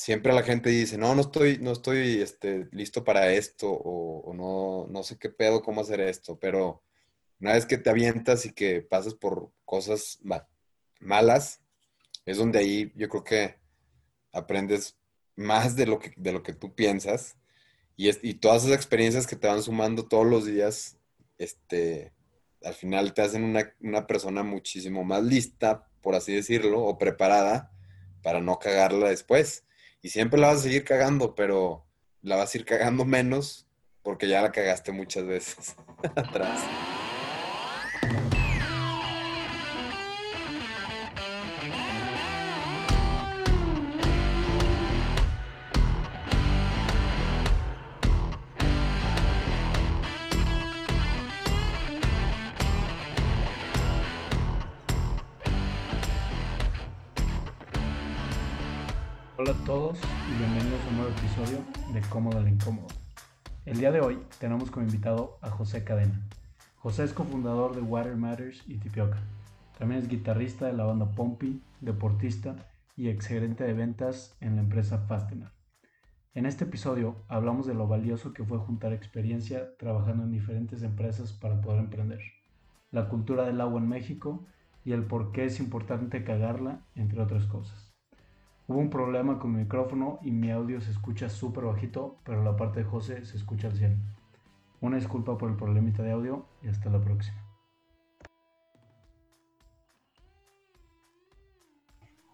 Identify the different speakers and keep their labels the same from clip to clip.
Speaker 1: siempre la gente dice, no, no estoy, no estoy este, listo para esto o, no, no sé qué pedo, cómo hacer esto, pero una vez que te avientas y que pasas por cosas malas, es donde ahí yo creo que aprendes más de lo que, de lo que tú piensas y, y todas esas experiencias que te van sumando todos los días, este, al final te hacen una, una persona muchísimo más lista, por así decirlo, o preparada para no cagarla después. Y siempre la vas a seguir cagando, pero la vas a ir cagando menos porque ya la cagaste muchas veces atrás.
Speaker 2: Al Incómodo. El día de hoy tenemos como invitado a José Cadena. José es cofundador de Water Matters y Tipioca. También es guitarrista de la banda Pompi, deportista y exgerente de ventas en la empresa Fastener. En este episodio hablamos de lo valioso que fue juntar experiencia trabajando en diferentes empresas para poder emprender, la cultura del agua en México y el por qué es importante cagarla, entre otras cosas. Hubo un problema con mi micrófono y mi audio se escucha súper bajito, pero la parte de José se escucha al 100. Una disculpa por el problemita de audio y hasta la próxima.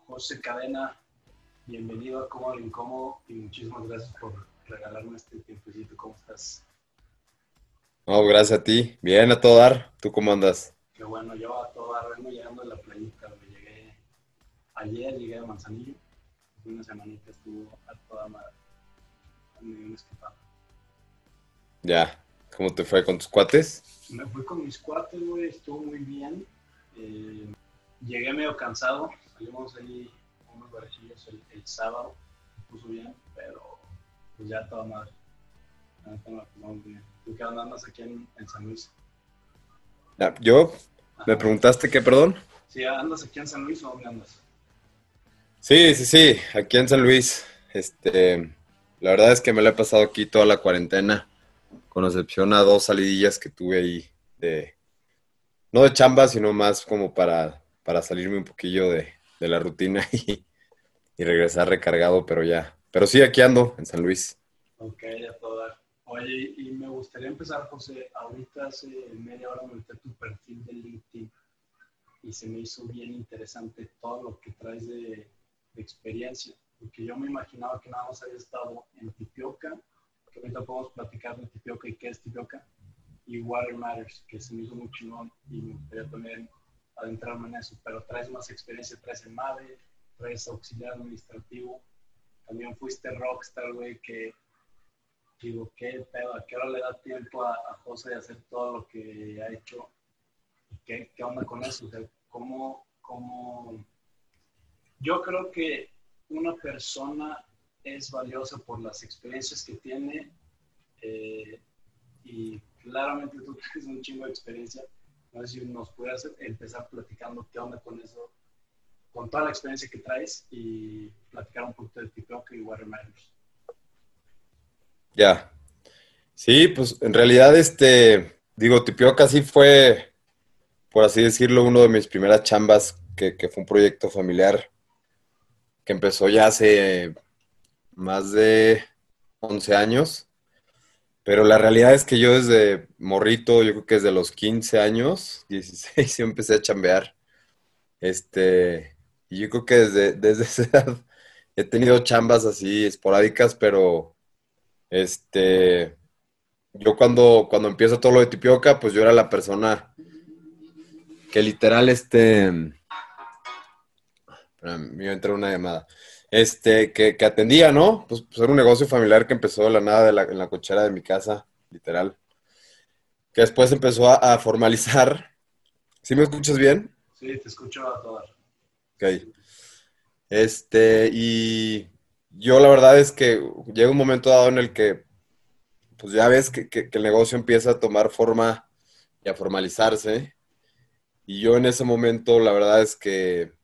Speaker 2: José Cadena, bienvenido a Cómodo Incómodo y muchísimas gracias por regalarme este tiempecito. ¿Cómo estás?
Speaker 1: No, gracias a ti. Bien, a todo dar. ¿Tú cómo andas?
Speaker 2: Qué bueno, yo a todo dar vengo llegando de la playita. Me llegué ayer, llegué a Manzanillo una semanita estuvo a toda madre. Me
Speaker 1: Ya, ¿cómo te fue con tus cuates?
Speaker 2: Me fui con mis cuates, güey, estuvo muy bien. Eh, llegué medio cansado, salimos ahí unos barajillos el, el, sábado, me puso bien, pero pues ya toda madre. ¿Tú qué andas aquí en, San Luis?
Speaker 1: ¿Yo? ¿Me preguntaste qué, perdón?
Speaker 2: Sí, ¿andas aquí en San Luis o dónde andas?
Speaker 1: Sí, sí, sí, aquí en San Luis. Este, la verdad es que me la he pasado aquí toda la cuarentena, con excepción a dos salidillas que tuve ahí de, no de chamba, sino más como para, para salirme un poquillo de, la rutina y, regresar recargado, pero ya. Pero sí, aquí ando, en San Luis.
Speaker 2: Ok, a toda. Oye, y me gustaría empezar, José, ahorita hace media hora me metí tu perfil de LinkedIn y se me hizo bien interesante todo lo que traes de experiencia, porque yo me imaginaba que nada más había estado en Tipioca, que ahorita podemos platicar de Tipioca y qué es Tipioca, y Water Matters, que se me hizo muy chingón y me gustaría también adentrarme en eso, pero traes más experiencia, traes el MAVE, traes auxiliar administrativo, también fuiste rockstar, güey, que digo, ¿qué pedo? ¿A qué hora le da tiempo a, José de hacer todo lo que ha hecho? ¿Qué, qué onda con eso? O sea, ¿cómo, cómo yo creo que una persona es valiosa por las experiencias que tiene eh, y claramente tú tienes un chingo de experiencia. No sé si nos puedes empezar platicando qué onda con eso, con toda la experiencia que traes y platicar un poquito de Tipioca y Watermelons.
Speaker 1: Ya. Sí, pues en realidad, este, digo, Tipioca sí fue, por así decirlo, uno de mis primeras chambas, que fue un proyecto familiar que empezó ya hace más de 11 años. Pero la realidad es que yo desde morrito, yo creo que desde los 15 años, 16, yo empecé a chambear. Este, y yo creo que desde, desde esa edad he tenido chambas así esporádicas, pero este, yo cuando, cuando empiezo todo lo de Tipioca, pues yo era la persona que literal, este, me iba a entrar una llamada. Este, que, atendía, ¿no? Pues, pues, era un negocio familiar que empezó de la nada en la cochera de mi casa, literal. Que después empezó a, formalizar. ¿Sí me escuchas bien?
Speaker 2: Sí, te escucho a todas.
Speaker 1: Ok. Este, y yo la verdad es que llega un momento dado en el que, pues ya ves que, que el negocio empieza a tomar forma y a formalizarse. Y yo en ese momento, la verdad es que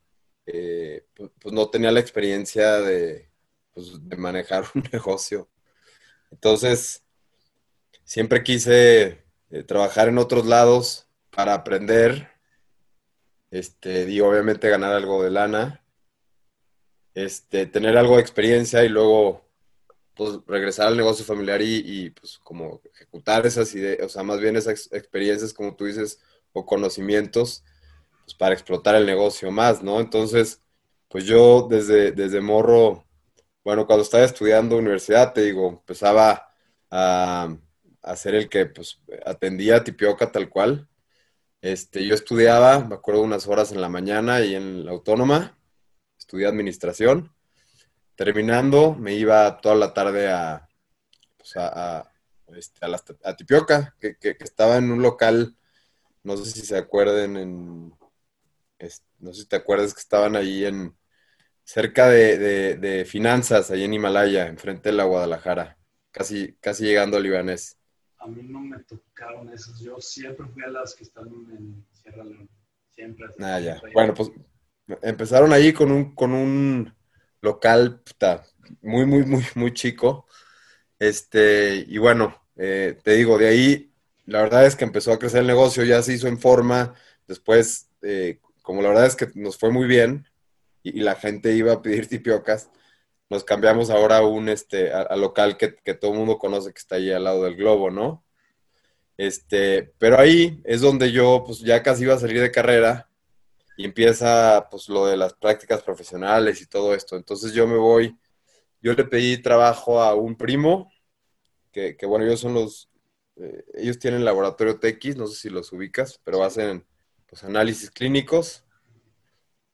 Speaker 1: eh, pues, no tenía la experiencia de, pues, manejar un negocio. Entonces, siempre quise eh, trabajar en otros lados para aprender, este, y obviamente ganar algo de lana, este, tener algo de experiencia y luego pues, regresar al negocio familiar y, pues como ejecutar esas ideas, o sea, más bien esas experiencias, como tú dices, o conocimientos, pues para explotar el negocio más, ¿no? Entonces, pues yo desde, desde morro, bueno, cuando estaba estudiando universidad, te digo, empezaba a, a ser el que pues atendía a Tipioca tal cual. Este, yo estudiaba, me acuerdo, unas horas en la mañana y en la autónoma, estudié administración terminando, me iba toda la tarde a, pues a, este, Tipioca, que, estaba en un local, no sé si se acuerden, en, no sé si te acuerdas que estaban ahí en, cerca de, finanzas, ahí en Himalaya, enfrente de la Guadalajara, casi, casi llegando al libanés.
Speaker 2: A mí no me tocaron esos, yo siempre fui a las que están en Sierra Leona, siempre.
Speaker 1: Ah, ya. Bueno, pues empezaron ahí con un, con un local puta, muy, muy, muy, muy chico. Este, y bueno, eh, te digo, de ahí la verdad es que empezó a crecer el negocio, ya se hizo en forma. Después, eh, como la verdad es que nos fue muy bien y, la gente iba a pedir tipiocas, nos cambiamos ahora a un este, a, local que, todo el mundo conoce que está ahí al lado del globo, ¿no? Este, pero ahí es donde yo pues ya casi iba a salir de carrera y empieza pues lo de las prácticas profesionales y todo esto. Entonces yo me voy, yo le pedí trabajo a un primo, que, bueno, ellos son los, eh, ellos tienen laboratorio TX, no sé si los ubicas, pero hacen pues análisis clínicos.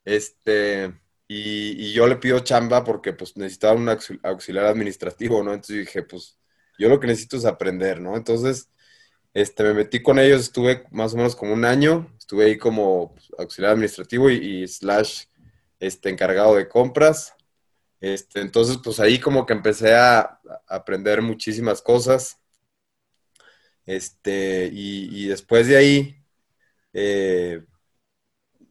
Speaker 1: Este, y, yo le pido chamba porque pues necesitaba un auxiliar administrativo, ¿no? Entonces dije, pues yo lo que necesito es aprender, ¿no? Entonces este, me metí con ellos, estuve más o menos como un año, estuve ahí como auxiliar administrativo y, slash este, encargado de compras. Este, entonces, pues ahí como que empecé a, aprender muchísimas cosas. Este, y, después de ahí, eh,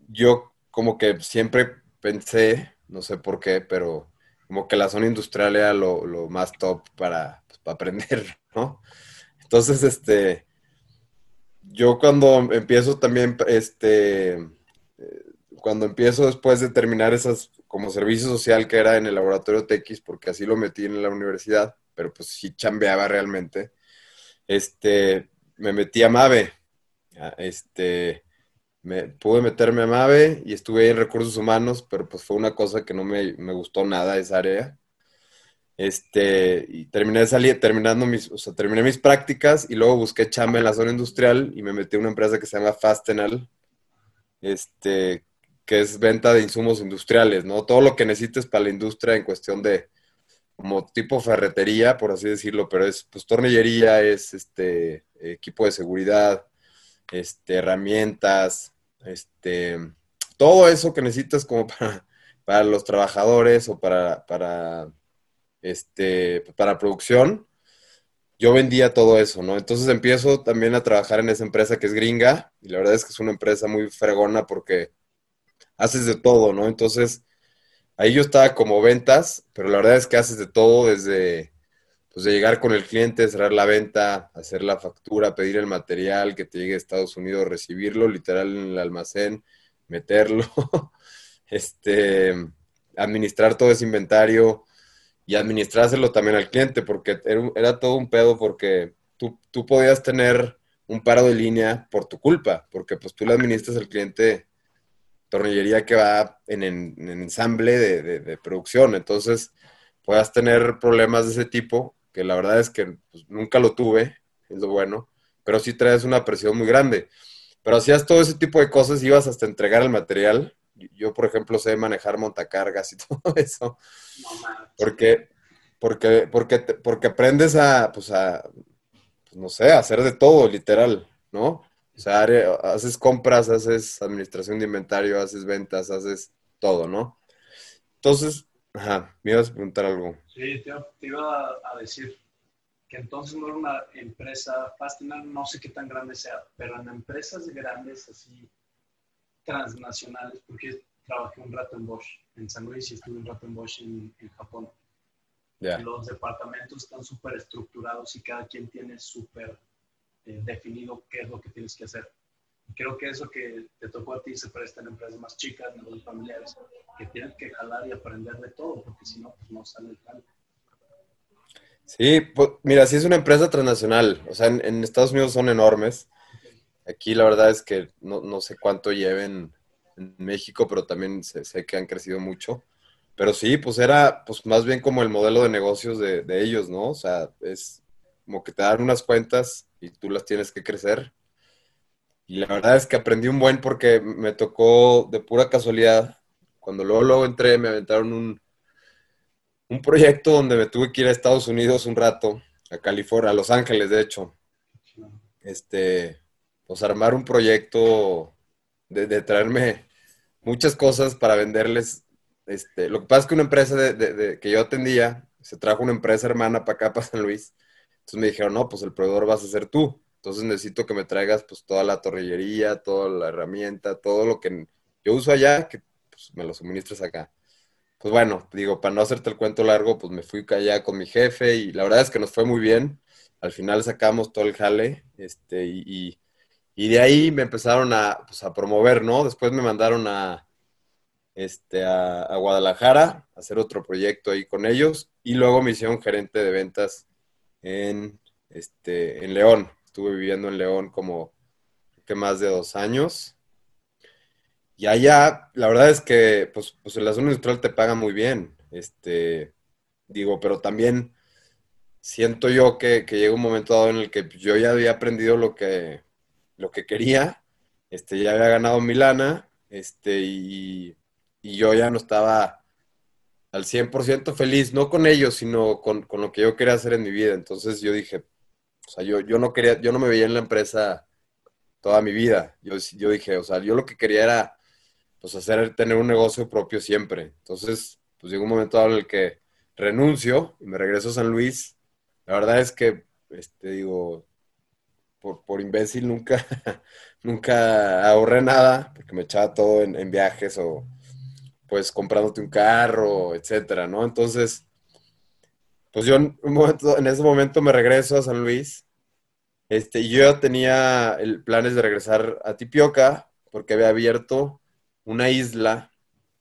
Speaker 1: yo como que siempre pensé, no sé por qué, pero como que la zona industrial era lo, más top para, pues, para aprender, ¿no? Entonces, este, yo cuando empiezo también, este, eh, cuando empiezo después de terminar esas como servicio social que era en el laboratorio TX, porque así lo metí en la universidad, pero pues sí chambeaba realmente, este, me metí a MAVE, este, me, pude meterme a MAVE y estuve ahí en recursos humanos, pero pues fue una cosa que no me, me gustó nada esa área. Este, y terminé salir, terminando mis, o sea, terminé mis prácticas y luego busqué chamba en la zona industrial y me metí a una empresa que se llama Fastenal, este, que es venta de insumos industriales, ¿no? Todo lo que necesites para la industria en cuestión de, como tipo ferretería, por así decirlo, pero es, pues, tornillería, es, este, equipo de seguridad, este, herramientas, este, todo eso que necesitas como para, para los trabajadores o para, para este, para producción, yo vendía todo eso, ¿no? Entonces empiezo también a trabajar en esa empresa que es gringa y la verdad es que es una empresa muy fregona porque haces de todo, ¿no? Entonces ahí yo estaba como ventas, pero la verdad es que haces de todo desde pues de llegar con el cliente, cerrar la venta, hacer la factura, pedir el material que te llegue a Estados Unidos, recibirlo literal en el almacén, meterlo, este, administrar todo ese inventario, y administrárselo también al cliente, porque era, todo un pedo porque tú, tú, podías tener un paro de línea por tu culpa, porque pues tú le administras al cliente tornillería que va en, ensamble de, producción, entonces puedas tener problemas de ese tipo, que la verdad es que pues, nunca lo tuve, es lo bueno, pero sí traes una presión muy grande. Pero hacías todo ese tipo de cosas, ibas hasta entregar el material yo, por ejemplo, sé manejar montacargas y todo eso. porque, porque, porque, porque aprendes a, pues a, pues no sé, a hacer de todo, literal, ¿no? O sea, haces compras, haces administración de inventario, haces ventas, haces todo, ¿no? Entonces, ajá, me ibas a preguntar algo.
Speaker 2: Sí, te, iba a decir que entonces no era una empresa, Fastener, no sé qué tan grande sea, pero en empresas grandes así transnacionales, porque trabajé un rato en Bosch, en San Luis y estuve un rato en Bosch en, Japón. Los departamentos están súper estructurados y cada quien tiene súper eh, definido qué es lo que tienes que hacer. Creo que eso que te tocó a ti se presta en empresas más chicas, los familiares, que tienen que jalar y aprender de todo, porque si no, pues no sale el plan.
Speaker 1: Sí, pues, mira, sí es una empresa transnacional. O sea, en, Estados Unidos son enormes. Aquí la verdad es que no, no sé cuánto lleven en México, pero también sé, sé, que han crecido mucho. Pero sí, pues era pues más bien como el modelo de negocios de, de, ellos, ¿no? O sea, es como que te dan unas cuentas y tú las tienes que crecer. Y la verdad es que aprendí un buen porque me tocó de pura casualidad. Cuando luego, luego entré, me aventaron un, un proyecto donde me tuve que ir a Estados Unidos un rato, a California, a Los Ángeles, de hecho. Este, pues armar un proyecto de, de traerme muchas cosas para venderles este, lo que pasa es que una empresa de, que yo atendía, se trajo una empresa hermana para acá, para San Luis. Entonces me dijeron, no, pues el proveedor vas a ser tú. Entonces necesito que me traigas pues toda la torrillería, toda la herramienta, todo lo que yo uso allá, que pues, me lo suministres acá. Pues bueno, digo, para no hacerte el cuento largo, pues me fui allá con mi jefe y la verdad es que nos fue muy bien. Al final sacamos todo el jale, este, y, y, de ahí me empezaron a, pues, a promover, ¿no? Después me mandaron a, este, a, Guadalajara, a hacer otro proyecto ahí con ellos, y luego me hicieron gerente de ventas en, este, en León. Estuve viviendo en León como que más de dos años. Y allá, la verdad es que, pues, pues la zona industrial te paga muy bien. Este, digo, pero también siento yo que, que llega un momento dado en el que yo ya había aprendido lo que, lo que quería, este, ya había ganado mi lana, este, y, y yo ya no estaba al 100% feliz, no con ellos, sino con, lo que yo quería hacer en mi vida. Entonces yo dije, o sea, yo, yo no quería, yo no me veía en la empresa toda mi vida. Yo, yo dije, o sea, yo lo que quería era, pues, hacer, tener un negocio propio siempre. Entonces, pues llegó un momento en el que renuncio y me regreso a San Luis. La verdad es que, este, digo, por, por imbécil nunca, nunca ahorré nada, porque me echaba todo en, en viajes o pues comprándote un carro, etcétera, ¿no? Entonces, pues yo en, en ese momento me regreso a San Luis, este, yo tenía planes de regresar a Tipioca, porque había abierto una isla,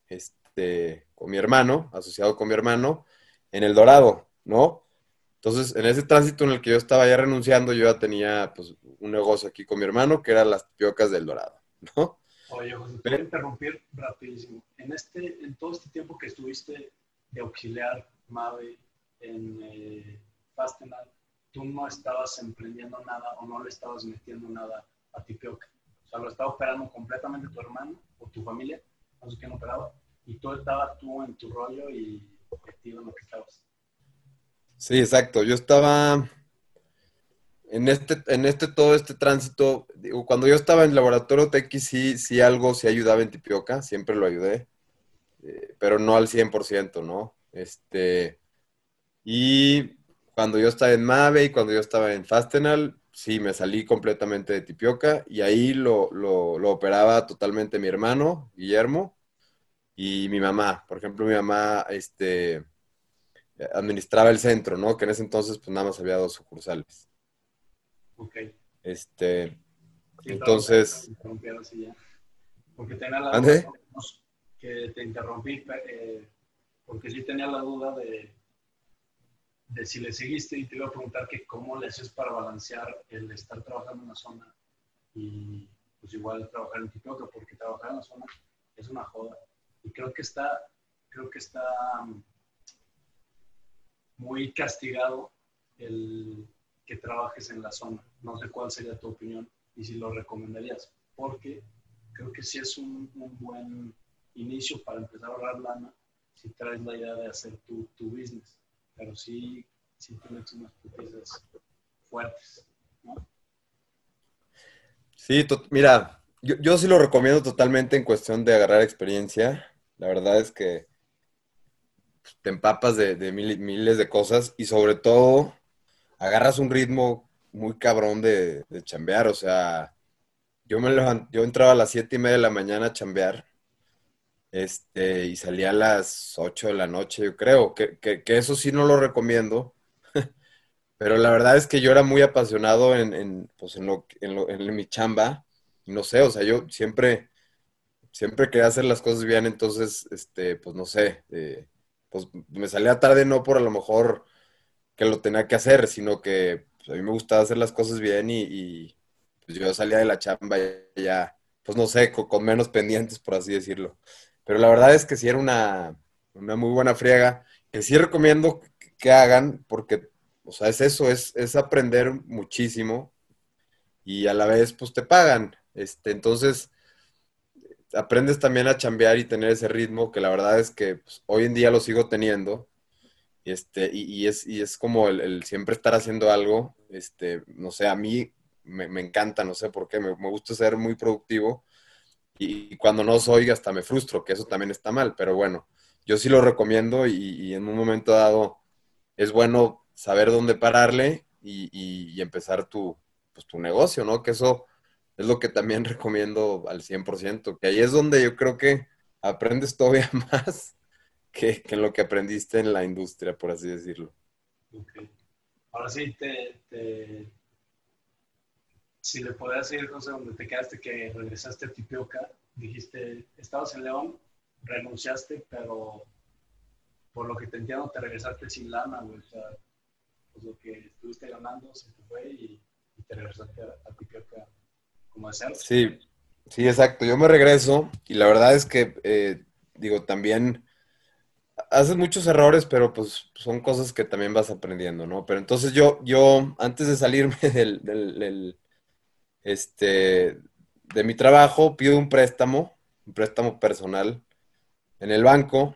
Speaker 1: este, con mi hermano, asociado con mi hermano, en El Dorado, ¿no? Entonces, en ese tránsito en el que yo estaba ya renunciando, yo ya tenía, pues, un negocio aquí con mi hermano, que eran las Tipiocas del Dorado, ¿no?
Speaker 2: Oye, José, te voy a interrumpir rapidísimo. En, este, en todo este tiempo que estuviste de auxiliar Mave en eh, Fastenal, tú no estabas emprendiendo nada o no le estabas metiendo nada a Tipioca. O sea, lo estaba operando completamente tu hermano o tu familia, no sé quién operaba, y tú estabas tú en tu rollo y metido en lo que estabas.
Speaker 1: Sí, exacto. Yo estaba en este, en este, todo este tránsito, cuando yo estaba en el laboratorio TX, sí, sí algo sí ayudaba en Tipioca, siempre lo ayudé, eh, pero no al 100%, ¿no? Este, y cuando yo estaba en Mave y cuando yo estaba en Fastenal, sí, me salí completamente de Tipioca y ahí lo, lo, lo operaba totalmente mi hermano, Guillermo, y mi mamá. Por ejemplo, mi mamá, este, administraba el centro, ¿no? Que en ese entonces, pues nada más había dos sucursales.
Speaker 2: Ok.
Speaker 1: Este, entonces...
Speaker 2: Porque tenía la duda que te interrumpí, eh, porque sí tenía la duda de, de si le seguiste y te iba a preguntar que cómo le haces para balancear el estar trabajando en la zona y pues igual trabajar en Tipioca, porque trabajar en la zona es una joda. Y creo que está, creo que está mm, muy castigado el, que trabajes en la zona. No sé cuál sería tu opinión y si lo recomendarías, porque creo que sí es un, buen inicio para empezar a ahorrar lana si traes la idea de hacer tu, tu business, pero sí, sí tienes unas putizas fuertes, ¿no?
Speaker 1: Sí, mira, yo, yo, sí lo recomiendo totalmente en cuestión de agarrar experiencia. La verdad es que te empapas de, de miles de cosas y sobre todo agarras un ritmo muy cabrón de, chambear. O sea, yo me yo entraba a las siete y media de la mañana a chambear. Este, y salía a las 8 de la noche, yo creo, que, que, eso sí no lo recomiendo, pero la verdad es que yo era muy apasionado en, en, pues en, lo, en, lo, en mi chamba, no sé, o sea, yo siempre, siempre quería hacer las cosas bien, entonces, este, pues no sé, eh, pues me salía tarde no por a lo mejor que lo tenía que hacer, sino que pues, a mí me gustaba hacer las cosas bien y, pues yo salía de la chamba ya, pues no sé, con, menos pendientes, por así decirlo. Pero la verdad es que sí era una, muy buena friega, que sí recomiendo que, hagan, porque, o sea, es eso, es, es aprender muchísimo y a la vez, pues te pagan. Este, entonces, aprendes también a chambear y tener ese ritmo, que la verdad es que pues, hoy en día lo sigo teniendo. Este, y, es, y es como el, siempre estar haciendo algo, este, no sé, a mí me, encanta, no sé por qué, me, gusta ser muy productivo y, cuando no soy hasta me frustro, que eso también está mal, pero bueno, yo sí lo recomiendo y, en un momento dado es bueno saber dónde pararle y, empezar tu, pues, tu negocio, ¿no? Que eso es lo que también recomiendo al 100%, que ahí es donde yo creo que aprendes todavía más que, en lo que aprendiste en la industria, por así decirlo.
Speaker 2: Ahora sí, si le podías decir, José, donde te quedaste, que regresaste a Tipioca, dijiste, estabas en León, renunciaste, pero por lo que te entiendo, te regresaste sin lana, O sea, pues lo que estuviste ganando se te fue y, te regresaste a, a Tipioca
Speaker 1: Sí, sí, exacto. Yo me regreso y la verdad es que, eh, digo, también haces muchos errores, pero pues son cosas que también vas aprendiendo, ¿no? Pero entonces yo, yo antes de salirme del, este, de mi trabajo, pido un préstamo, un préstamo personal en el banco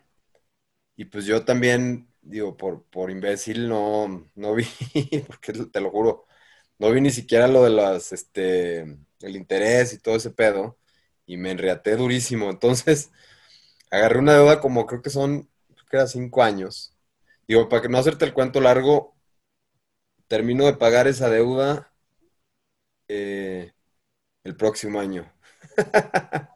Speaker 1: y pues yo también, digo, por, por imbécil no, no vi, porque te lo juro, no vi ni siquiera lo de las, este, el interés y todo ese pedo, y me enriaté durísimo. Entonces, agarré una deuda como creo que son, creo que era cinco años. Digo, para que no hacerte el cuento largo, termino de pagar esa deuda eh, el próximo año.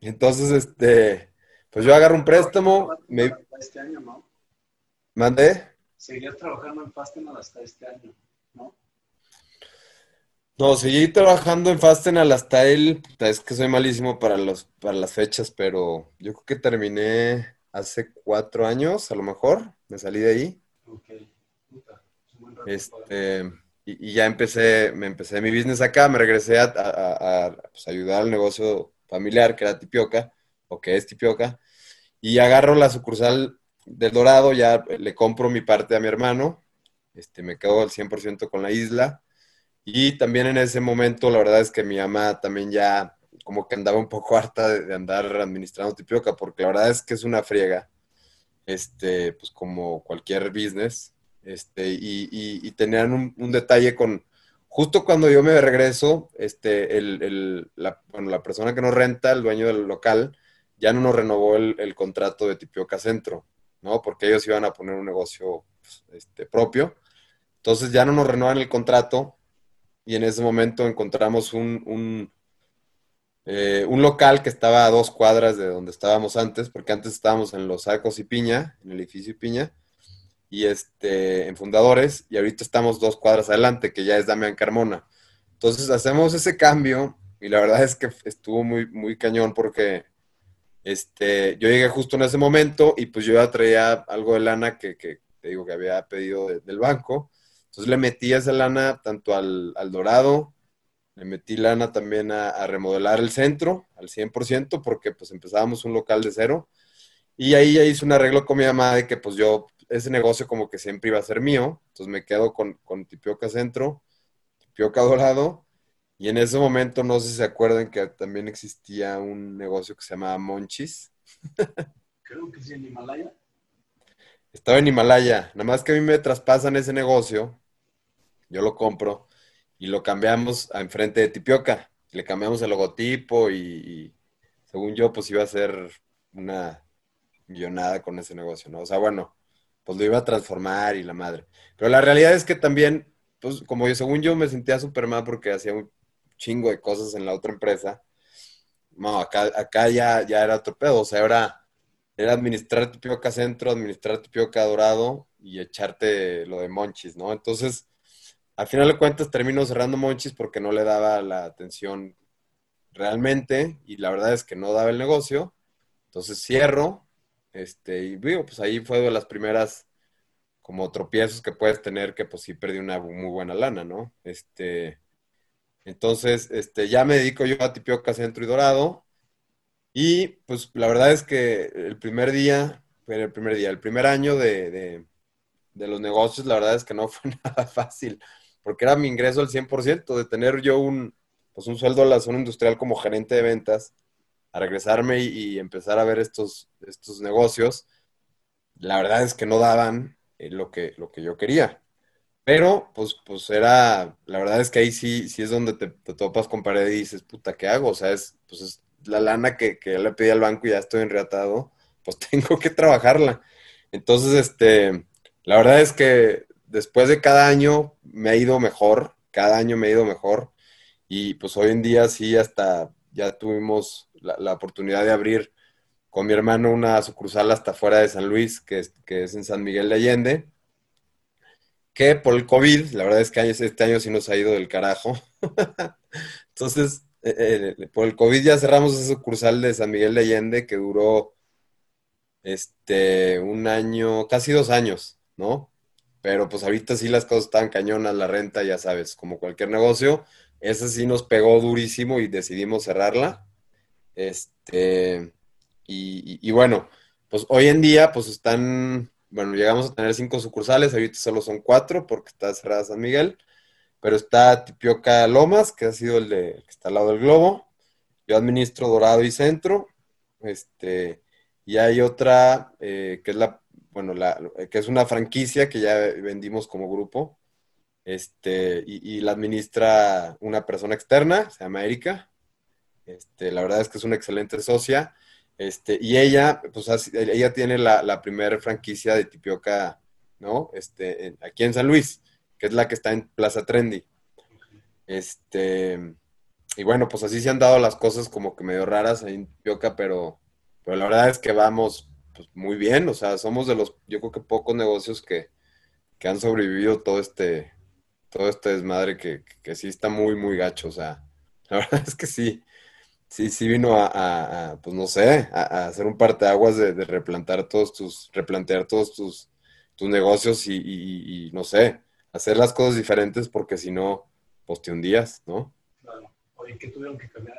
Speaker 1: Entonces, este, pues yo agarro un préstamo. Me...
Speaker 2: Este año, ¿no?
Speaker 1: ¿Mandé?
Speaker 2: Seguías trabajando en Fastenal hasta este año, ¿no?
Speaker 1: No, seguí trabajando en Fastenal hasta él. Es que soy malísimo para, los, para las fechas, pero yo creo que terminé hace cuatro años, a lo mejor. Me salí de ahí. Ok. Este, y, ya empecé, me empecé mi business acá, me regresé a, pues, ayudar al negocio familiar, que era Tipioca, o que es Tipioca, y agarro la sucursal del Dorado, ya le compro mi parte a mi hermano, este, me quedo al 100% con la isla, y también en ese momento, la verdad es que mi mamá también ya como que andaba un poco harta de, andar administrando Tipioca, porque la verdad es que es una friega, este, pues como cualquier business, este, y, tenían un, detalle con, justo cuando yo me regreso, este, el, la, bueno, la persona que nos renta, el dueño del local, ya no nos renovó el, contrato de Tipioca Centro, ¿no? Porque ellos iban a poner un negocio pues, este, propio. Entonces ya no nos renovan el contrato y en ese momento encontramos un, un, eh, un, local que estaba a dos cuadras de donde estábamos antes, porque antes estábamos en Los Arcos y Piña, en el edificio Piña, y este, en Fundadores, y ahorita estamos dos cuadras adelante, que ya es Damián Carmona. Entonces hacemos ese cambio y la verdad es que estuvo muy, muy cañón porque este, yo llegué justo en ese momento y pues yo ya traía algo de lana que, que te digo que había pedido del banco entonces le metí esa lana tanto al, Dorado, le metí lana también a, remodelar el centro al 100%, porque pues empezábamos un local de cero. Y ahí ya hice un arreglo con mi mamá de que pues yo, ese negocio como que siempre iba a ser mío. Entonces me quedo con, con Tipioca Centro, Tipioca Dorado. Y en ese momento, no sé si se acuerdan que también existía un negocio que se llamaba Monchis.
Speaker 2: Creo que sí, en Himalaya.
Speaker 1: Estaba en Himalaya. Nada más que a mí me traspasan ese negocio yo lo compro y lo cambiamos a enfrente de Tipioca. Le cambiamos el logotipo y, según yo, pues iba a ser una millonada con ese negocio, ¿no? O sea, bueno, pues lo iba a transformar y la madre. Pero la realidad es que también, pues como según yo me sentía súper mal porque hacía un chingo de cosas en la otra empresa, no, acá, acá ya, ya era otro pedo, o sea, era, era administrar Tipioca Centro, administrar Tipioca Dorado y echarte lo de Monchis, ¿no? Entonces, al final de cuentas termino cerrando Monchis porque no le daba la atención realmente y la verdad es que no daba el negocio. Entonces cierro, este, y digo, pues ahí fue de las primeras como tropiezos que puedes tener que pues sí perdí una muy buena lana, ¿no? Este, entonces, este, ya me dedico yo a Tipioca Centro y Dorado. Y pues la verdad es que el primer día, el primer día, el primer año de, los negocios, la verdad es que no fue nada fácil, porque era mi ingreso al 100%, de tener yo un, pues un sueldo a la zona industrial como gerente de ventas, a regresarme y, empezar a ver estos, estos negocios, la verdad es que no daban eh, lo, que, lo que yo quería. Pero, pues, pues era, la verdad es que ahí sí, sí es donde te, topas con pared y dices, puta, ¿qué hago? O sea, es, pues es la lana que, que le pedí al banco y ya estoy enreatado, pues tengo que trabajarla. Entonces, este, la verdad es que después de cada año me ha ido mejor, cada año me ha ido mejor. Y pues hoy en día sí, hasta ya tuvimos la, oportunidad de abrir con mi hermano una sucursal hasta fuera de San Luis, que es, que es en San Miguel de Allende que por el COVID, la verdad es que este año sí nos ha ido del carajo. Entonces, eh, eh, por el COVID ya cerramos ese sucursal de San Miguel de Allende que duró este un año, casi dos años, ¿no? Pero pues ahorita sí las cosas están cañonas, la renta, ya sabes, como cualquier negocio. Ese sí nos pegó durísimo y decidimos cerrarla. Este, y, y bueno, pues hoy en día pues están bueno, llegamos a tener cinco sucursales, ahorita solo son cuatro porque está cerrada San Miguel, pero está Tipioca Lomas, que ha sido el de que está al lado del globo. Yo administro Dorado y Centro, este, y hay otra eh, que es la, bueno, la, que es una franquicia que ya vendimos como grupo, este, y, la administra una persona externa, se llama Erika. Este, la verdad es que es una excelente socia este, y ella, pues ella tiene la, la primera franquicia de Tipioca, ¿no? Este, aquí en San Luis, que es la que está en Plaza Trendy. Este, y bueno, pues así se han dado las cosas como que medio raras ahí en Tipioca, pero, pero la verdad es que vamos pues, muy bien, o sea, somos de los, yo creo que pocos negocios que, que han sobrevivido todo este, todo este desmadre que, que, sí está muy, muy gacho, o sea, la verdad es que sí, sí, sí vino a, pues no sé, a, hacer un parteaguas de, replantar todos tus, replantear todos tus, tus negocios y, no sé, hacer las cosas diferentes porque si no, pues te hundías, ¿no?
Speaker 2: Claro. Oye, ¿qué tuvieron que cambiar?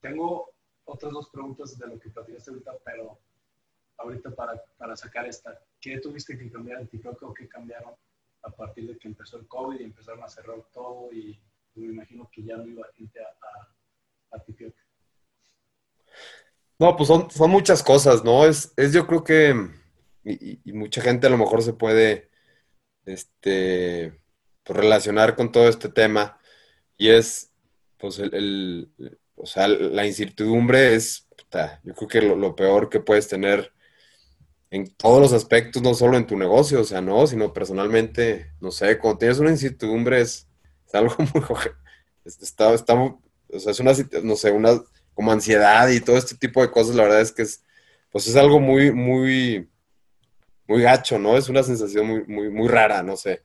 Speaker 2: Tengo otras dos preguntas de lo que platicaste ahorita, pero ahorita para, para sacar esta, ¿qué tuviste que cambiar en TikTok o qué cambiaron a partir de que empezó el COVID y empezaron a cerrar todo y me imagino que ya no iba gente a, a, a?
Speaker 1: No, pues son, son muchas cosas, ¿no? Es, es yo creo que, y, mucha gente a lo mejor se puede, este, pues, relacionar con todo este tema, y es, pues, el, o sea, la incertidumbre es, yo creo que lo, peor que puedes tener en todos los aspectos, no solo en tu negocio, o sea, no, sino personalmente, no sé, cuando tienes una incertidumbre es, algo muy, está, o sea, es una, no sé, una como ansiedad y todo este tipo de cosas, la verdad es que es, pues es algo muy, muy, muy gacho, ¿no? Es una sensación muy, muy, muy rara, no sé.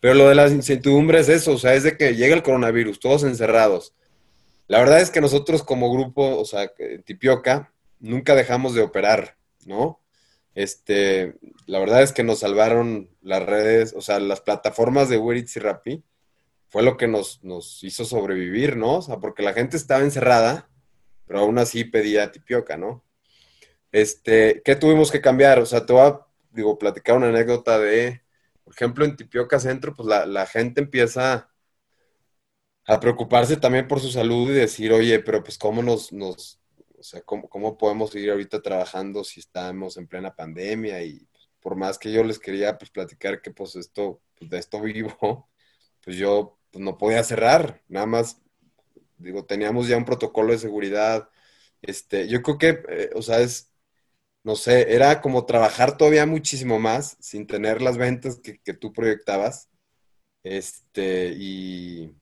Speaker 1: Pero lo de la incertidumbre es eso, o sea, es de que llega el coronavirus, todos encerrados. La verdad es que nosotros como grupo, o sea, Tipioca, nunca dejamos de operar, ¿no? Este, la verdad es que nos salvaron las redes, o sea, las plataformas de Uber y Rappi fue lo que nos, hizo sobrevivir, ¿no? O sea, porque la gente estaba encerrada, pero aún así pedía tipioca, ¿no? Este, ¿qué tuvimos que cambiar? O sea, te voy a, digo, platicar una anécdota de, por ejemplo, en Tipioca Centro, pues la, gente empieza a preocuparse también por su salud y decir, oye, pero pues cómo nos, nos o sea, cómo, cómo podemos seguir ahorita trabajando si estamos en plena pandemia y pues, por más que yo les quería pues platicar que pues esto, pues de esto vivo, pues yo pues no podía cerrar, nada más, digo, teníamos ya un protocolo de seguridad, este, yo creo que, eh, o sea, es, no sé, era como trabajar todavía muchísimo más sin tener las ventas que, tú proyectabas, este, y,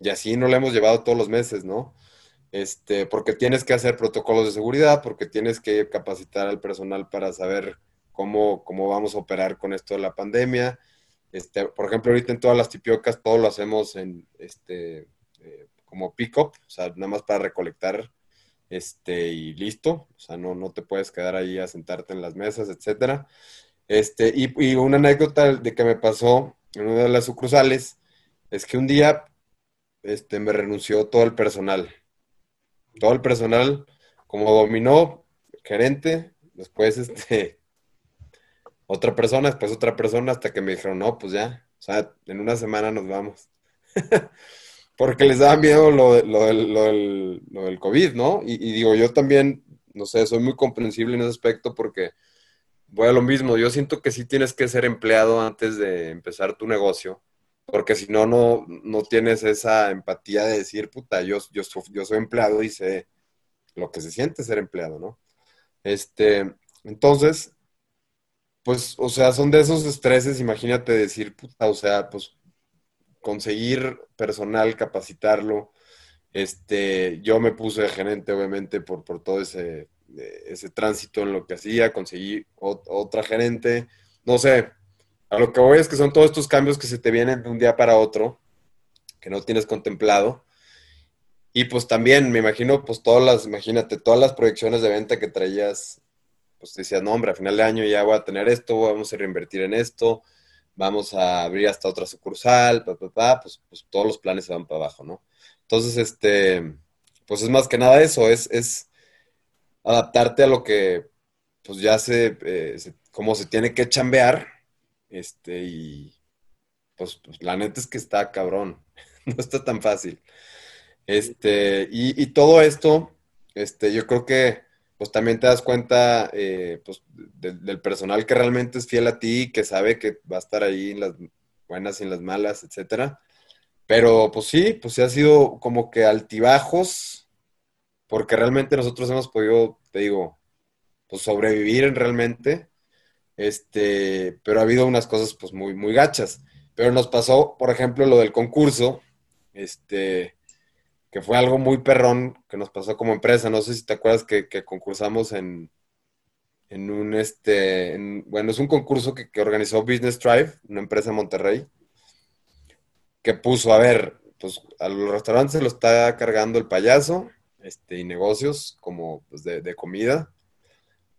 Speaker 1: y, así no lo hemos llevado todos los meses, ¿no? este, porque tienes que hacer protocolos de seguridad, porque tienes que capacitar al personal para saber cómo, cómo vamos a operar con esto de la pandemia. Este, por ejemplo, ahorita en todas las tipiocas todo lo hacemos en este eh, como pick-up, o sea, nada más para recolectar este, y listo. O sea, no, te puedes quedar ahí a sentarte en las mesas, etcétera. Este, y, y una anécdota de que me pasó en una de las sucursales es que un día este, me renunció todo el personal. Todo el personal, como dominó, gerente, después este, otra persona, después otra persona, hasta que me dijeron, no, pues ya, o sea, en una semana nos vamos. Porque les daba miedo lo, lo, lo, del, lo del, COVID, ¿no? Y, y, digo, yo también, no sé, soy muy comprensible en ese aspecto porque voy a lo mismo, yo siento que sí tienes que ser empleado antes de empezar tu negocio porque si no, no, no tienes esa empatía de decir, puta, yo, yo, yo soy empleado y sé lo que se siente ser empleado, ¿no? Este, entonces, pues, o sea, son de esos estreses, imagínate decir, puta, o sea, pues conseguir personal, capacitarlo. Este, yo me puse de gerente, obviamente, por, por todo ese, ese tránsito en lo que hacía, conseguí otra gerente, no sé, a lo que voy es que son todos estos cambios que se te vienen de un día para otro, que no tienes contemplado. Y pues también, me imagino, pues todas las, imagínate, todas las proyecciones de venta que traías, pues decías, no, hombre, a final de año ya voy a tener esto, vamos a reinvertir en esto, vamos a abrir hasta otra sucursal, pa, pa, pues, pues todos los planes se van para abajo, ¿no? Entonces, este, pues es más que nada eso, es, adaptarte a lo que, pues ya se, eh, como se tiene que chambear este, y pues, pues, la neta es que está cabrón, no está tan fácil. Este, y, todo esto, este, yo creo que pues también te das cuenta eh, pues, del personal que realmente es fiel a ti, que sabe que va a estar ahí en las buenas y en las malas, etcétera. Pero pues sí, pues sí ha sido como que altibajos, porque realmente nosotros hemos podido, te digo, pues sobrevivir realmente este, pero ha habido unas cosas pues muy, muy gachas. Pero nos pasó, por ejemplo, lo del concurso, este, que fue algo muy perrón que nos pasó como empresa. No sé si te acuerdas que, concursamos en, en un, este, bueno, es un concurso que, organizó Business Drive, una empresa en Monterrey, que puso, a ver, pues a los restaurantes se lo está cargando el payaso, este, y negocios como pues, de, de comida.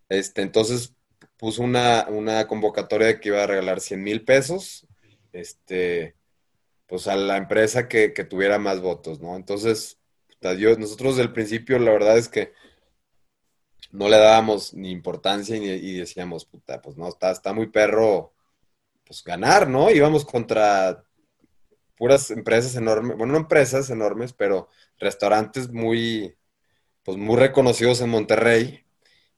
Speaker 1: Este, entonces puso una, convocatoria de que iba a regalar 100 mil pesos, este, pues a la empresa que, tuviera más votos, ¿no? Entonces, nosotros desde el principio, la verdad es que no le dábamos ni importancia y, decíamos, puta, pues no, está, está muy perro, pues ganar, ¿no? Íbamos contra puras empresas enormes, bueno, no empresas enormes, pero restaurantes muy, pues muy reconocidos en Monterrey,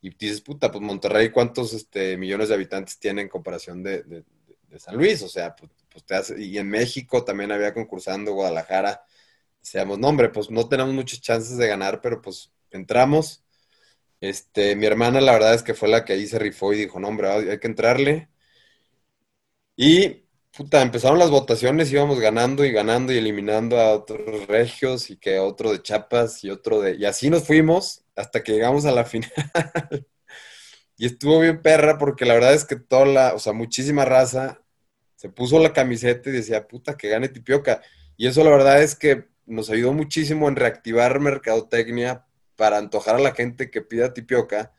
Speaker 1: y dices, puta, pues Monterrey, ¿cuántos este, millones de habitantes tiene en comparación de, San Luis? O sea, pues, pues, y en México también había concursando, Guadalajara. Decíamos, no, hombre, pues no tenemos muchas chances de ganar, pero pues entramos. Este, mi hermana, la verdad es que fue la que ahí se rifó y dijo, no, hombre, hay que entrarle. Y, puta, empezaron las votaciones, íbamos ganando y ganando y eliminando a otros regios y que otro de Chapas y otro de... Y así nos fuimos hasta que llegamos a la final. y estuvo bien perra porque la verdad es que toda la, o sea, muchísima raza se puso la camiseta y decía, puta, que gane Tipioca. Y eso la verdad es que nos ayudó muchísimo en reactivar mercadotecnia para antojar a la gente que pida Tipioca.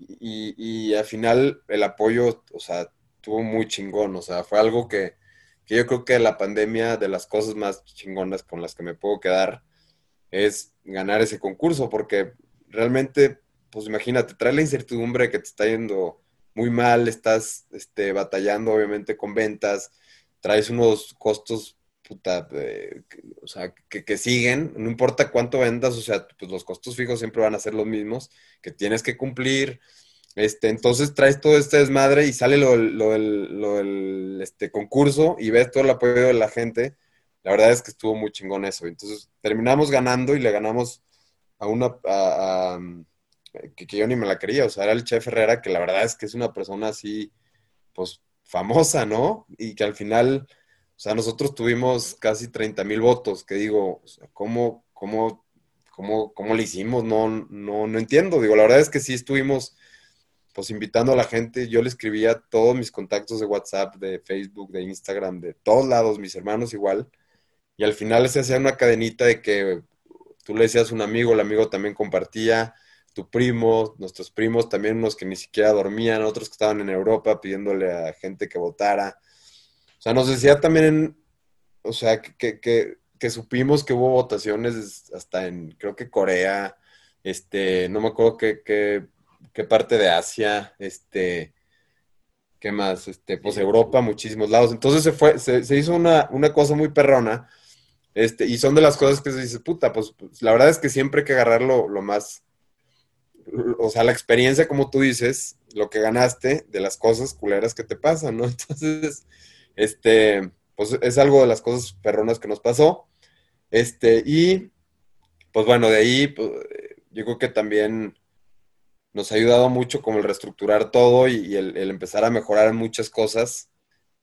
Speaker 1: Y, al final el apoyo, o sea, estuvo muy chingón. O sea, fue algo que, que yo creo que la pandemia, de las cosas más chingonas con las que me puedo quedar, es ganar ese concurso, porque realmente, pues imagínate, trae la incertidumbre que te está yendo muy mal, estás este, batallando obviamente con ventas, traes unos costos, puta, o sea, que, siguen, no importa cuánto vendas, o sea, pues los costos fijos siempre van a ser los mismos, que tienes que cumplir, este, entonces traes todo este desmadre y sale lo, lo, lo del este, concurso y ves todo el apoyo de la gente, la verdad es que estuvo muy chingón eso. Entonces terminamos ganando y le ganamos a una, que, yo ni me la quería, o sea, era el chef Herrera, que la verdad es que es una persona así, pues famosa, ¿no? Y que al final, o sea, nosotros tuvimos casi 30 mil votos, que digo, o sea, ¿cómo, cómo ¿cómo, cómo le hicimos? No, no, no entiendo. Digo, la verdad es que sí estuvimos pues invitando a la gente. Yo le escribía todos mis contactos de WhatsApp, de Facebook, de Instagram, de todos lados, mis hermanos igual. Y al final se hacía una cadenita de que tú le decías un amigo, el amigo también compartía, tu primo, nuestros primos, también unos que ni siquiera dormían, otros que estaban en Europa pidiéndole a gente que votara. O sea, nos decía también, o sea, que, que, que supimos que hubo votaciones hasta en, creo que Corea, este, no me acuerdo qué, qué, qué parte de Asia, este, ¿qué más? Este, pues Europa, muchísimos lados. Entonces se fue, se, se hizo una, una, cosa muy perrona, este, y son de las cosas que se dice, puta, pues, pues la verdad es que siempre hay que agarrarlo lo más, o sea, la experiencia, como tú dices, lo que ganaste de las cosas culeras que te pasan, ¿no? Entonces, este, pues es algo de las cosas perronas que nos pasó. Este, y pues bueno, de ahí pues, yo creo que también nos ha ayudado mucho como el reestructurar todo y, el, empezar a mejorar muchas cosas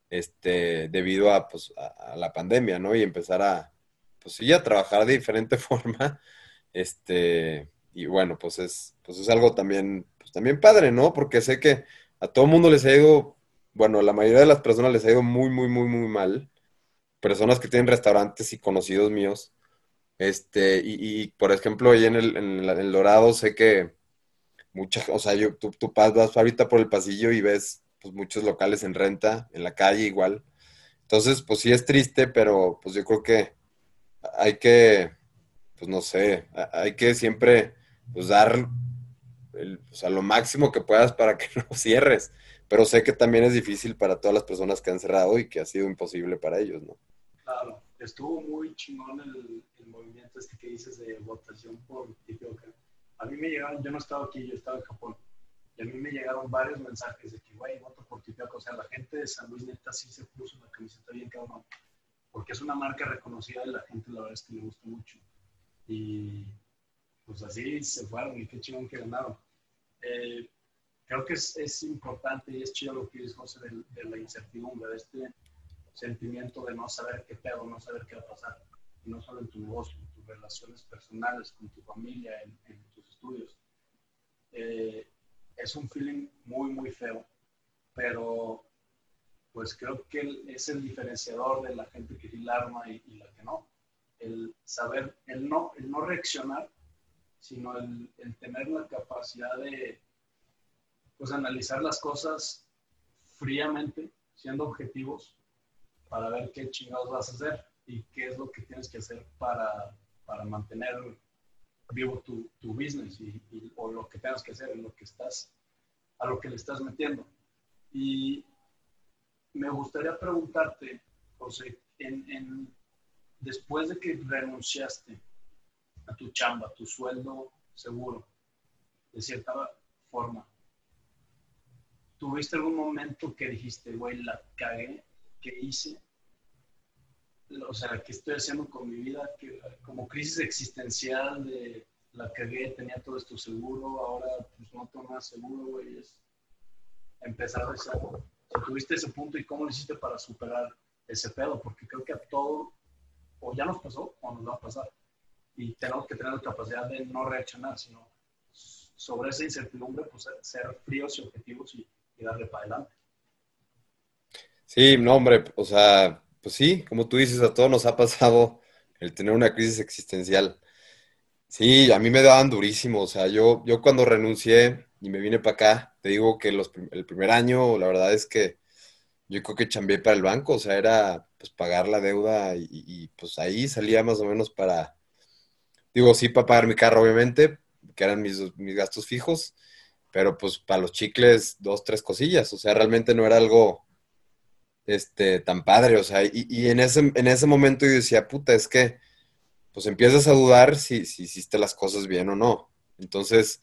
Speaker 1: este, debido a, pues, a, la pandemia, ¿no? Y empezar a, pues sí, a trabajar de diferente forma. Este, y bueno, pues es, pues es algo también, pues también padre, ¿no? Porque sé que a todo el mundo les ha ido, bueno, a la mayoría de las personas les ha ido muy, muy, muy, muy mal personas que tienen restaurantes y conocidos míos. Este, y, por ejemplo, ahí en el, en, el, Dorado sé que muchas, o sea, yo, tú, tú vas ahorita por el pasillo y ves pues, muchos locales en renta, en la calle igual. Entonces, pues sí es triste, pero pues yo creo que hay que, pues no sé, hay que siempre pues dar el, o sea, lo máximo que puedas para que no cierres. Pero sé que también es difícil para todas las personas que han cerrado y que ha sido imposible para ellos, ¿no?
Speaker 2: Claro, estuvo muy chingón el, movimiento este que dices de votación por Tipioca. A mí me llegaron, yo no estaba aquí, yo estaba en Japón, y a mí me llegaron varios mensajes de que, güey, voto por Tipioca. O sea, la gente de San Luis neta sí se puso una camiseta bien cabrón, porque es una marca reconocida y la gente la verdad es que le gusta mucho. Y pues así se fueron y qué chingón que ganaron. Eh, creo que es, es, importante y es chido lo que dices, José, de, de la incertidumbre, de este sentimiento de no saber qué pedo, no saber qué va a pasar. Y no solo en tu negocio, en tus relaciones personales, con tu familia, en, tus estudios. Eh, es un feeling muy, muy feo, pero pues creo que es el diferenciador de la gente que sí arma y, la que no. El saber, el no, el no reaccionar, sino el, tener la capacidad de pues analizar las cosas fríamente, siendo objetivos para ver qué chingados vas a hacer y qué es lo que tienes que hacer para, para mantener vivo tu, tu business y, o lo que tengas que hacer, lo que estás, a lo que le estás metiendo. Y me gustaría preguntarte, José, en, en, después de que renunciaste a tu chamba, tu sueldo seguro, de cierta forma, ¿tuviste algún momento que dijiste, güey, la cagué que hice, o sea, qué estoy haciendo con mi vida, como crisis existencial de la cagué, tenía todo esto seguro, ahora pues no tengo nada seguro, güey, es empezar a hacer, si tuviste ese punto y cómo lo hiciste para superar ese pedo, porque creo que a todo, o ya nos pasó, o nos va a pasar, y tenemos que tener la capacidad de no reaccionar, sino sobre esa incertidumbre, pues ser fríos y objetivos y, y darle para adelante.
Speaker 1: Sí, no, hombre, o sea, pues sí, como tú dices, a todos nos ha pasado el tener una crisis existencial. Sí, a mí me daban durísimo, o sea, yo, yo cuando renuncié y me vine para acá, te digo que los, el primer año, la verdad es que yo creo que chambeé para el banco, o sea, era pues pagar la deuda y, pues ahí salía más o menos para, digo, sí, para pagar mi carro, obviamente, que eran mis, mis gastos fijos, pero pues para los chicles, dos, tres cosillas, o sea, realmente no era algo este, tan padre, o sea, y, en, ese, en ese momento yo decía, puta, es que, pues empiezas a dudar si, si hiciste las cosas bien o no. Entonces,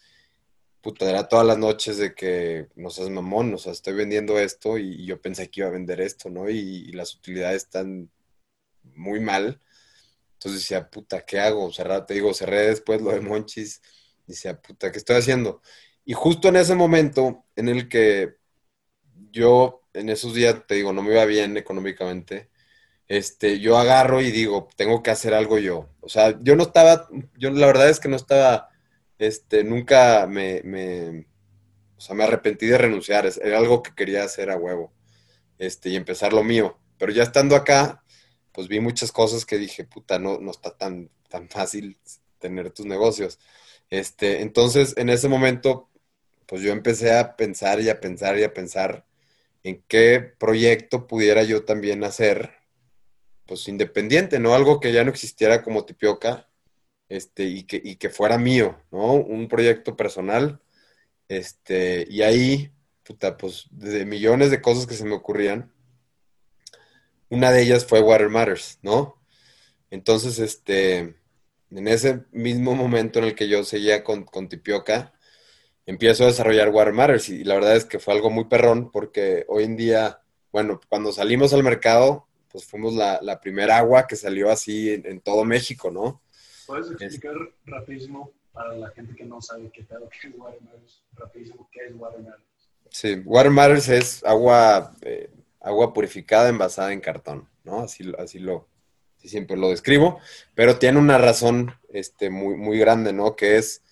Speaker 1: puta, era todas las noches de que no seas mamón, o sea, estoy vendiendo esto y, yo pensé que iba a vender esto, ¿no? Y, las utilidades están muy mal. Entonces decía, puta, ¿qué hago? Cerrar, te digo, cerré después lo de Monchis. Decía, puta, ¿qué estoy haciendo? Y justo en ese momento en el que yo en esos días, te digo, no me iba bien económicamente, este, yo agarro y digo, tengo que hacer algo yo. O sea, yo no estaba, yo la verdad es que no estaba, este, nunca me, me o sea, me arrepentí de renunciar, era algo que quería hacer a huevo, este, y empezar lo mío. Pero ya estando acá, pues vi muchas cosas que dije, puta, no, no está tan, tan fácil tener tus negocios. Este, entonces, en ese momento, pues yo empecé a pensar y a pensar y a pensar en qué proyecto pudiera yo también hacer, pues independiente, ¿no? Algo que ya no existiera como Tipioca, este, y que, y que fuera mío, ¿no? Un proyecto personal, este, y ahí, puta, pues de millones de cosas que se me ocurrían, una de ellas fue Water Matters, ¿no? Entonces, este, en ese mismo momento en el que yo seguía con, con Tipioca, empiezo a desarrollar Water Matters y la verdad es que fue algo muy perrón porque hoy en día, bueno, cuando salimos al mercado, pues fuimos la, primera agua que salió así en, todo México, ¿no?
Speaker 2: ¿Puedes explicar rapidísimo para la gente que no sabe qué, pedo, qué es Water Matters? Rapidísimo, ¿qué es Water Matters? Sí,
Speaker 1: Water Matters es agua, eh, agua purificada envasada en cartón, ¿no? Así, así lo, siempre lo describo, pero tiene una razón este, muy, muy grande, ¿no? Que es,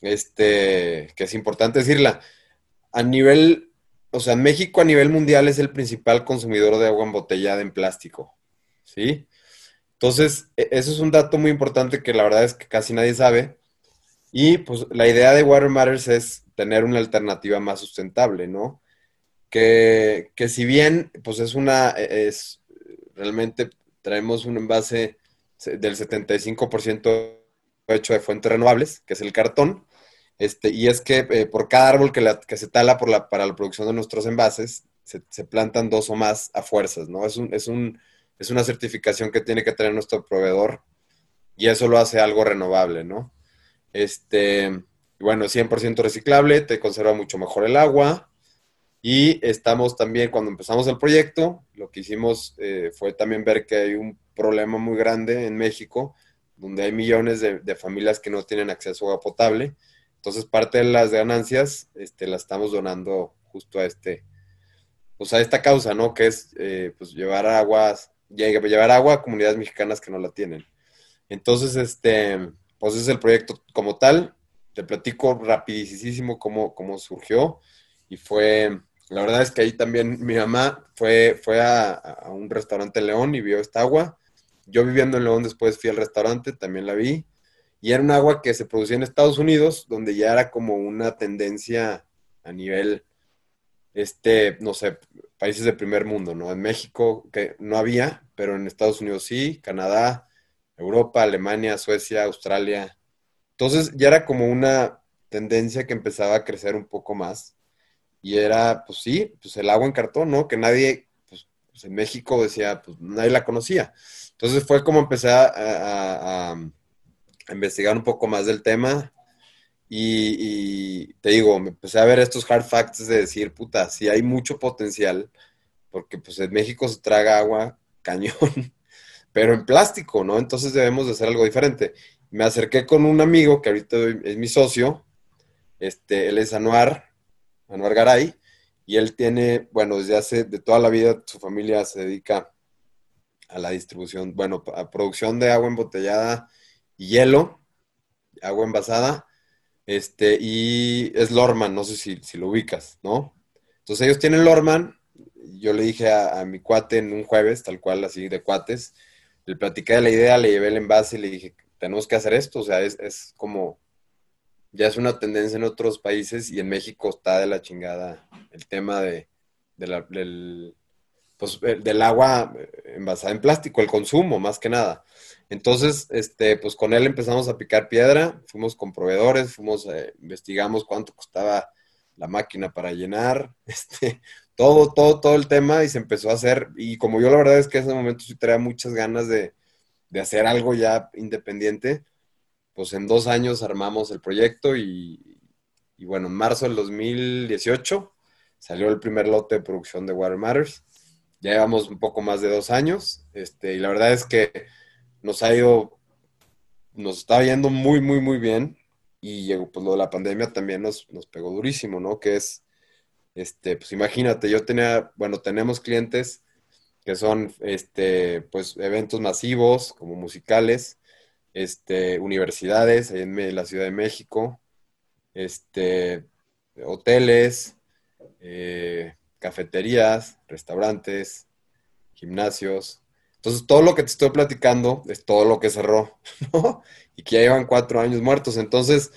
Speaker 1: este, que es importante decirla. A nivel, o sea, México a nivel mundial es el principal consumidor de agua embotellada en plástico, ¿sí? Entonces, e, eso es un dato muy importante que la verdad es que casi nadie sabe. Y pues la idea de Water Matters es tener una alternativa más sustentable, ¿no? Que, que si bien, pues es una, e, es realmente traemos un envase del 75% hecho de fuentes renovables, que es el cartón. Este, y es que eh, por cada árbol que, que se tala por la, para la producción de nuestros envases, se, plantan dos o más a fuerzas, ¿no? Es, un, es, un, es una certificación que tiene que tener nuestro proveedor y eso lo hace algo renovable, ¿no? Este, bueno, 100% reciclable, te conserva mucho mejor el agua, y estamos también, cuando empezamos el proyecto, lo que hicimos eh, fue también ver que hay un problema muy grande en México, donde hay millones de, familias que no tienen acceso a agua potable. Entonces, parte de las ganancias este, las estamos donando justo a este, pues a esta causa, ¿no? Que es eh, pues llevar aguas, llevar agua a comunidades mexicanas que no la tienen. Entonces, este, pues es el proyecto como tal. Te platico rapidísimo cómo, cómo surgió y fue la verdad es que ahí también mi mamá fue, fue a, un restaurante en León y vio esta agua. Yo viviendo en León después fui al restaurante, también la vi. Y era un agua que se producía en Estados Unidos, donde ya era como una tendencia a nivel, este, no sé, países de primer mundo, ¿no? En México que no había, pero en Estados Unidos sí, Canadá, Europa, Alemania, Suecia, Australia. Entonces ya era como una tendencia que empezaba a crecer un poco más y era, pues sí, pues el agua en cartón, ¿no? Que nadie, pues, pues en México decía, pues nadie la conocía. Entonces fue como empecé a, investigar un poco más del tema y, te digo, me empecé a ver estos hard facts de decir, puta, sí hay mucho potencial, porque pues en México se traga agua cañón, pero en plástico, ¿no? Entonces debemos de hacer algo diferente. Me acerqué con un amigo que ahorita es mi socio, este, él es Anuar, Manuel Garay, y él tiene, bueno, desde hace, de toda la vida, su familia se dedica a la distribución, bueno, a producción de agua embotellada y hielo, agua envasada, este, y es Lorman, no sé si, lo ubicas, ¿no? Entonces ellos tienen Lorman, yo le dije a, mi cuate en un jueves, tal cual, así de cuates, le platiqué de la idea, le llevé el envase y le dije, tenemos que hacer esto, o sea, es, es como ya es una tendencia en otros países y en México está de la chingada el tema de, del, pues, del agua envasada en plástico, el consumo más que nada. Entonces, este, pues con él empezamos a picar piedra, fuimos con proveedores, fuimos, eh, investigamos cuánto costaba la máquina para llenar, este, todo, todo, todo el tema y se empezó a hacer. Y como yo la verdad es que en ese momento sí tenía muchas ganas de, de hacer algo ya independiente, pues en dos años armamos el proyecto y, bueno, en marzo del 2018 salió el primer lote de producción de Water Matters. Ya llevamos un poco más de dos años este, y la verdad es que nos ha ido, nos está yendo muy, muy, muy bien y pues lo de la pandemia también nos, nos pegó durísimo, ¿no? Que es, este, pues imagínate, yo tenía, bueno, tenemos clientes que son este, pues, eventos masivos como musicales, este, universidades en la Ciudad de México, este, hoteles, eh, cafeterías, restaurantes, gimnasios. Entonces, todo lo que te estoy platicando es todo lo que cerró. Y que ya llevan cuatro años muertos. Entonces,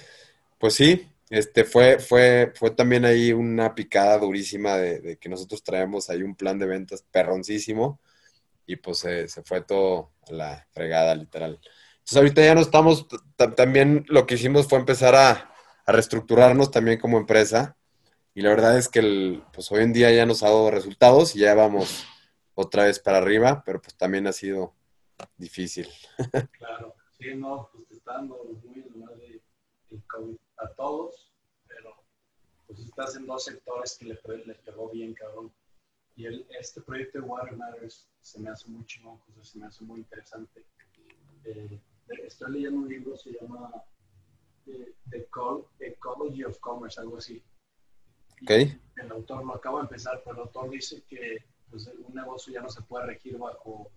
Speaker 1: pues sí, este fue, fue, fue también ahí una picada durísima de, que nosotros traemos ahí un plan de ventas perroncísimo y pues se, fue todo a la fregada, literal. Ahorita ya no estamos, también lo que hicimos fue empezar a, reestructurarnos también como empresa y la verdad es que el, pues hoy en día ya nos ha dado resultados y ya vamos otra vez para arriba, pero pues también ha sido difícil.
Speaker 2: Claro, sí, no, pues te está dando muy de, de COVID a todos, pero pues estás en dos sectores que le, les pegó bien, cabrón. Y este proyecto de Water Matters se me hace muy chingón, se me hace muy interesante. Eh, estoy leyendo un libro, se llama eh, The Ecology of Commerce, algo así.
Speaker 1: Okay.
Speaker 2: El autor lo acaba de empezar, pero el autor dice que pues, un negocio ya no se puede regir bajo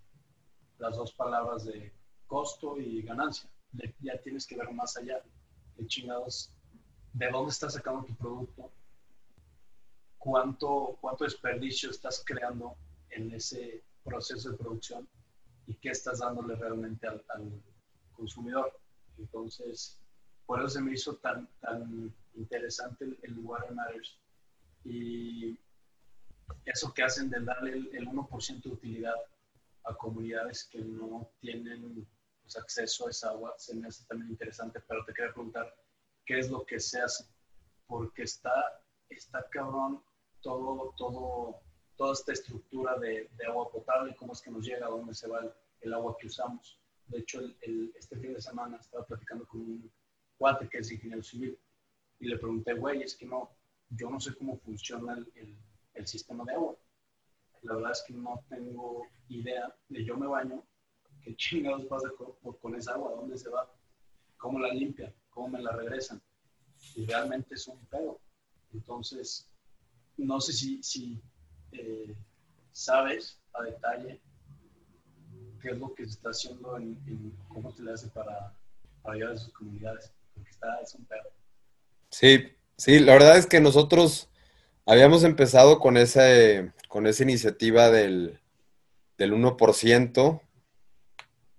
Speaker 2: las dos palabras de costo y ganancia. ya tienes que ver más allá de chingados, de dónde estás sacando tu producto, cuánto, cuánto desperdicio estás creando en ese proceso de producción y qué estás dándole realmente al, consumidor. Entonces, por eso se me hizo tan, tan interesante el, el Water Matters. Y eso que hacen de darle el, 1% de utilidad a comunidades que no tienen pues, acceso a esa agua se me hace también interesante, pero te quería preguntar, ¿qué es lo que se hace? Porque está, está cabrón todo, todo, toda esta estructura de, agua potable, cómo es que nos llega, dónde se va el, agua que usamos. De hecho, este fin de semana estaba platicando con un cuate que es ingeniero civil y le pregunté, güey, es que no, yo no sé cómo funciona el, sistema de agua. La verdad es que no tengo idea de yo me baño ¿Qué chingados pasa con, esa agua? ¿Dónde se va? ¿Cómo la limpian? ¿Cómo me la regresan? Y realmente es un pedo. Entonces, no sé si, si eh, sabes a detalle qué es lo que se está haciendo en, cómo se le hace para, ayudar a sus comunidades, porque es un pedo.
Speaker 1: Sí, sí, la verdad es que nosotros habíamos empezado con esa, con esa iniciativa del, del 1%,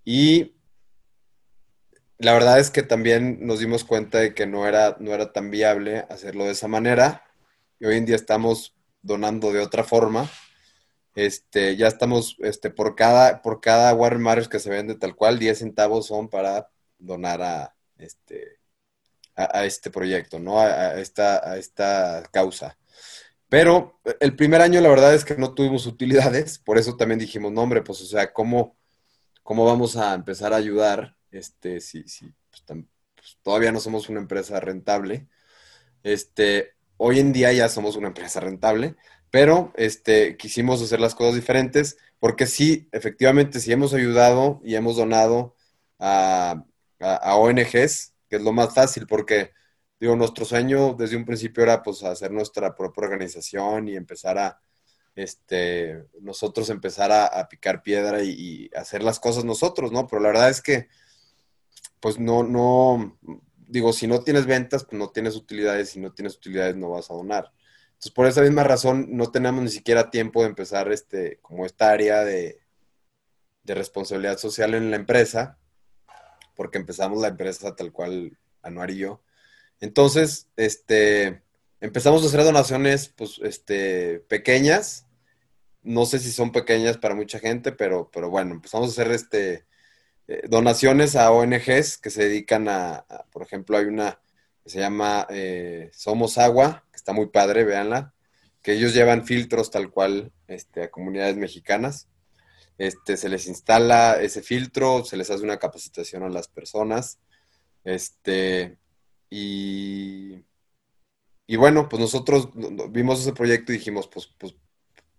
Speaker 1: y la verdad es que también nos dimos cuenta de que no era, no era tan viable hacerlo de esa manera. Y hoy en día estamos donando de otra forma. Este, ya estamos, este, por cada, por cada Warren que se vende tal cual, 10 centavos son para donar a este, a, este proyecto, ¿no? A, esta, a esta causa. Pero el primer año la verdad es que no tuvimos utilidades, por eso también dijimos, no, hombre, pues o sea, ¿cómo, cómo vamos a empezar a ayudar, este, si, si pues, pues, todavía no somos una empresa rentable. Este, hoy en día ya somos una empresa rentable, pero este, quisimos hacer las cosas diferentes porque sí, efectivamente, sí hemos ayudado y hemos donado a, a, ONGs, que es lo más fácil porque, digo, nuestro sueño desde un principio era pues hacer nuestra propia organización y empezar a, este, nosotros empezar a, picar piedra y, hacer las cosas nosotros, ¿no? Pero la verdad es que, pues no, no, digo, si no tienes ventas, pues no tienes utilidades, si no tienes utilidades no vas a donar. Entonces, por esa misma razón, no tenemos ni siquiera tiempo de empezar este, como esta área de, de responsabilidad social en la empresa, porque empezamos la empresa tal cual Anuar y yo. Entonces, este, empezamos a hacer donaciones, pues, este, pequeñas. No sé si son pequeñas para mucha gente, pero, pero bueno, empezamos a hacer este, eh, donaciones a ONGs que se dedican a, por ejemplo, hay una que se llama eh, Somos Agua, está muy padre, véanla, que ellos llevan filtros tal cual este, a comunidades mexicanas. Este, se les instala ese filtro, se les hace una capacitación a las personas. Este, y y bueno, pues nosotros vimos ese proyecto y dijimos, pues, pues,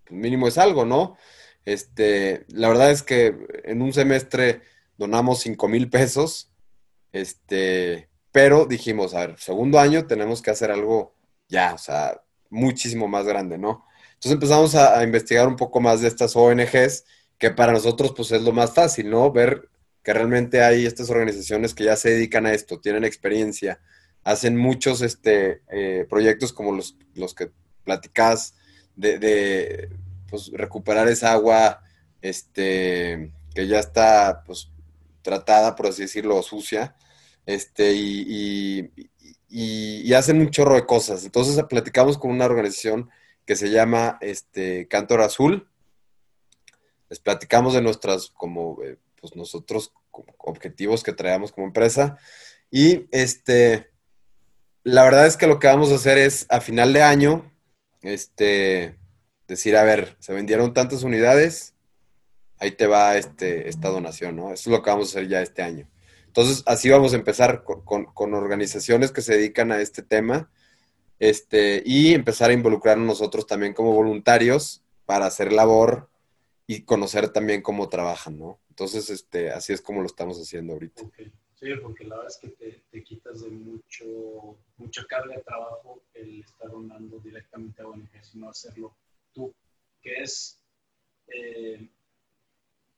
Speaker 1: pues, mínimo es algo, ¿no? Este, la verdad es que en un semestre donamos 5 mil pesos, este, pero dijimos, a ver, segundo año tenemos que hacer algo ya, o sea, muchísimo más grande, ¿no? Entonces empezamos a, investigar un poco más de estas ONGs, que para nosotros pues es lo más fácil, ¿no? Ver que realmente hay estas organizaciones que ya se dedican a esto, tienen experiencia, hacen muchos este, eh, proyectos como los, los que platicás de, de pues, recuperar esa agua este, que ya está pues, tratada, por así decirlo, sucia, este, y, y, hacen un chorro de cosas. Entonces platicamos con una organización que se llama este, Cantor Azul. Les platicamos de nuestras, como, eh, pues nosotros, objetivos que traemos como empresa. Y este, la verdad es que lo que vamos a hacer es a final de año, este, decir, a ver, se vendieron tantas unidades, ahí te va este, esta donación, ¿no? Eso es lo que vamos a hacer ya este año. Entonces, así vamos a empezar con, organizaciones que se dedican a este tema este, y empezar a involucrarnos nosotros también como voluntarios para hacer labor y conocer también cómo trabajan, ¿no? Entonces, este, así es como lo estamos haciendo ahorita.
Speaker 2: Sí, porque la verdad es que te, quitas de mucho, mucha carga de trabajo el estar donando directamente a ONG, sino hacerlo tú, que es, eh,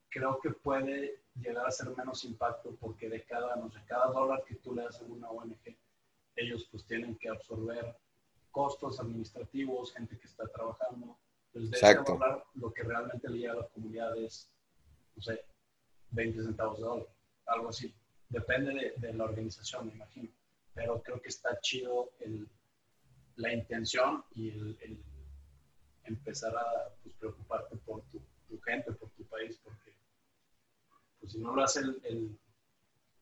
Speaker 2: creo que puede llegar a ser menos impacto porque de cada, no sé, cada dólar que tú le das a una ONG, ellos pues tienen que absorber costos administrativos, gente que está trabajando. Entonces, de Exacto. dólar, lo que realmente le llega a la comunidad es, no sé, 20 centavos de dólar, algo así. Depende de, la organización, me imagino. Pero creo que está chido el, la intención y el, empezar a pues, preocuparte por tu, tu gente, por tu país, porque pues si no lo hace el,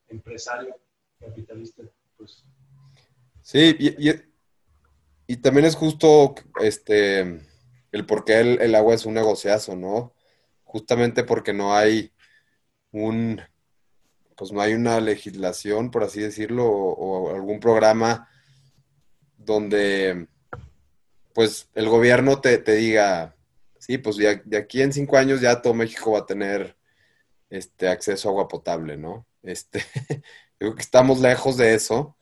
Speaker 2: empresario capitalista, pues...
Speaker 1: Sí, y, también es justo este el por qué el, agua es un negociazo, ¿no? Justamente porque no hay un, pues no hay una legislación, por así decirlo, o, algún programa donde pues el gobierno te, diga, sí, pues de, de, aquí en cinco años ya todo México va a tener este, acceso a agua potable, ¿no? Este, creo que estamos lejos de eso.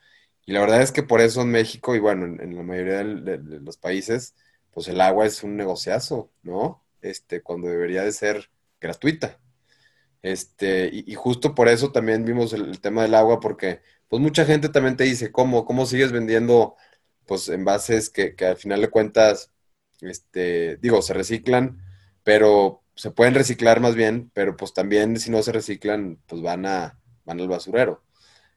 Speaker 1: Y la verdad es que por eso en México y bueno, en, la mayoría de, los países, pues el agua es un negociazo, ¿no? Este, cuando debería de ser gratuita. Este, y, justo por eso también vimos el, tema del agua, porque pues mucha gente también te dice, ¿cómo, cómo sigues vendiendo pues envases que, que al final de cuentas, este, digo, se reciclan, pero se pueden reciclar más bien, pero pues también si no se reciclan, pues van a van al basurero.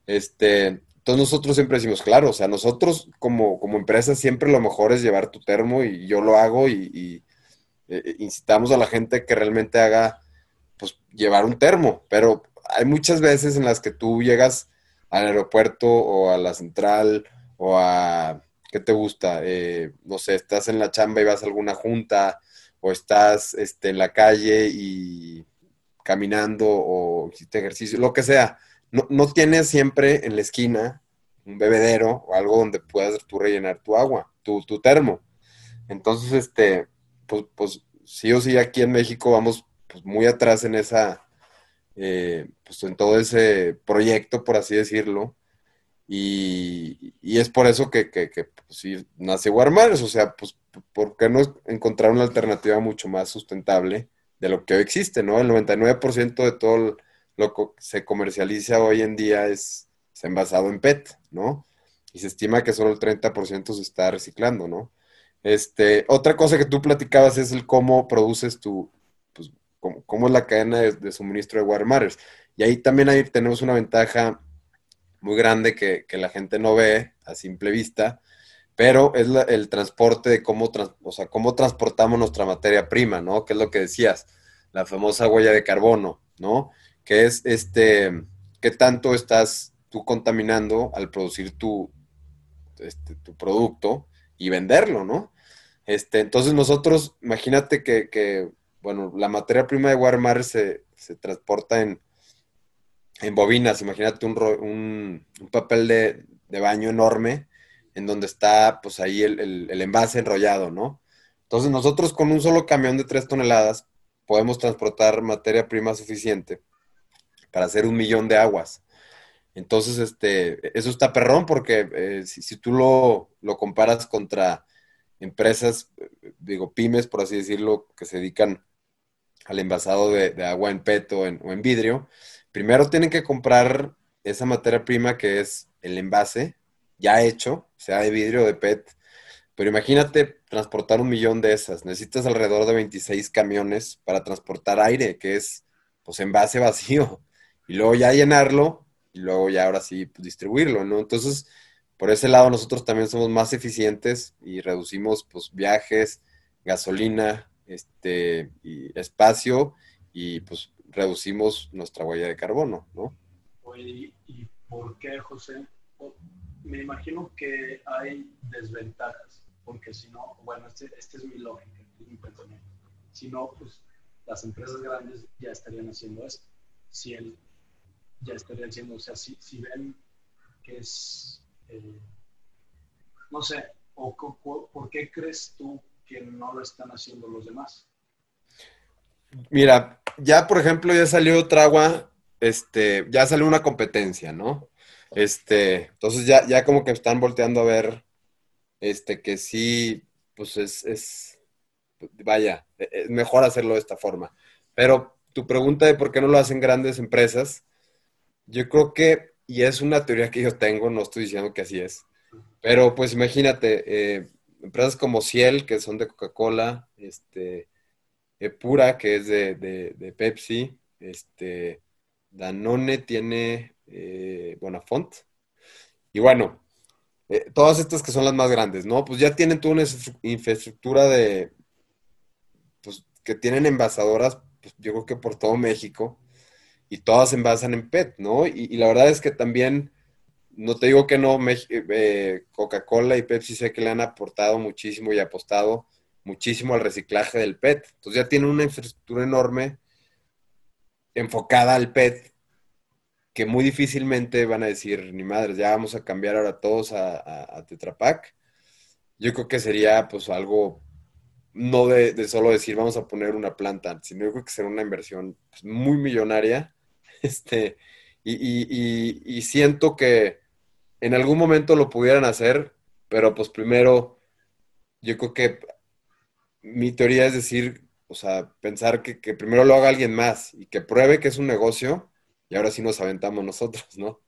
Speaker 1: Este, entonces nosotros siempre decimos, claro, o sea, nosotros como, como empresa siempre lo mejor es llevar tu termo y yo lo hago y, eh, eh, incitamos a la gente que realmente haga, pues llevar un termo, pero hay muchas veces en las que tú llegas al aeropuerto o a la central o a, ¿qué te gusta? Eh, no sé, estás en la chamba y vas a alguna junta o estás este, en la calle y caminando o hiciste ejercicio, lo que sea. No, no tienes siempre en la esquina un bebedero o algo donde puedas tú rellenar tu agua, tu, tu termo. Entonces, este, pues, pues, sí o sí aquí en México vamos pues, muy atrás en esa, eh, pues en todo ese proyecto, por así decirlo. Y, es por eso que, que, que pues, sí, nace Warmares, o sea, pues ¿por qué no encontrar una alternativa mucho más sustentable de lo que hoy existe, ¿no? El 99% de todo lo que se comercializa hoy en día es, envasado en PET, ¿no? Y se estima que solo el 30% se está reciclando, ¿no? Este, otra cosa que tú platicabas es el cómo produces tu, pues, cómo, es la cadena de, suministro de water Y ahí también ahí tenemos una ventaja muy grande que, que la gente no ve a simple vista, pero es el transporte de cómo, o sea, cómo transportamos nuestra materia prima, ¿no? Que es lo que decías, la famosa huella de carbono, ¿no? Que es este, qué tanto estás tú contaminando al producir tu, este, tu producto y venderlo, ¿no? Este, entonces nosotros, imagínate que, bueno, la materia prima de Walmart se, se transporta en, en bobinas, imagínate un, un, papel de, de baño enorme en donde está pues ahí el, envase enrollado, ¿no? Entonces nosotros con un solo camión de tres toneladas podemos transportar materia prima suficiente para hacer un millón de aguas. Entonces, este, eso está perrón porque eh, si, tú lo, comparas contra empresas digo, pymes, por así decirlo, que se dedican al envasado de, agua en PET o en, vidrio, primero tienen que comprar esa materia prima que es el envase ya hecho, sea de vidrio o de PET. Pero imagínate transportar un millón de esas. Necesitas alrededor de 26 camiones para transportar aire, que es pues envase vacío. Y luego ya llenarlo y luego ya ahora sí pues, distribuirlo, ¿no? Entonces, por ese lado nosotros también somos más eficientes y reducimos pues viajes, gasolina, este, y espacio y pues reducimos nuestra huella de carbono, ¿no?
Speaker 2: Oye, ¿y por qué, José? Me imagino que hay desventajas, porque si no, bueno, esta este es mi lógica, mi pensamiento. Si no, pues las empresas grandes ya estarían haciendo esto. Si él ya estarían haciendo, o sea, si, si ven que es, eh, no sé, o por qué crees tú que no lo están haciendo los demás.
Speaker 1: Mira, ya por ejemplo, ya salió otra agua, este, ya salió una competencia, ¿no? Este, entonces ya, ya como que están volteando a ver, este, que sí, pues es, es, vaya, es mejor hacerlo de esta forma. Pero tu pregunta de por qué no lo hacen grandes empresas, yo creo que, y es una teoría que yo tengo, no estoy diciendo que así es, pero pues imagínate, eh, empresas como Ciel, que son de Coca-Cola, este, Eh, que es de, Pepsi, este, Danone tiene eh, Bonafont. Y bueno, eh, todas estas que son las más grandes, ¿no? Pues ya tienen toda una infraestructura de, pues que tienen envasadoras, pues yo creo que por todo México, y todas envasan en PET, ¿no? y la verdad es que también no te digo que no, eh, Coca-Cola y Pepsi sé que le han aportado muchísimo y apostado muchísimo al reciclaje del PET. Entonces ya tienen una infraestructura enorme enfocada al PET que muy difícilmente van a decir, ni madres, ya vamos a cambiar ahora todos a, a. Yo creo que sería pues algo no de, solo decir vamos a poner una planta, sino yo creo que sería una inversión pues, muy millonaria. Este, y siento que en algún momento lo pudieran hacer, pero pues primero, yo creo que mi teoría es decir, o sea, pensar que, primero lo haga alguien más y que pruebe que es un negocio y ahora sí nos aventamos nosotros, ¿no?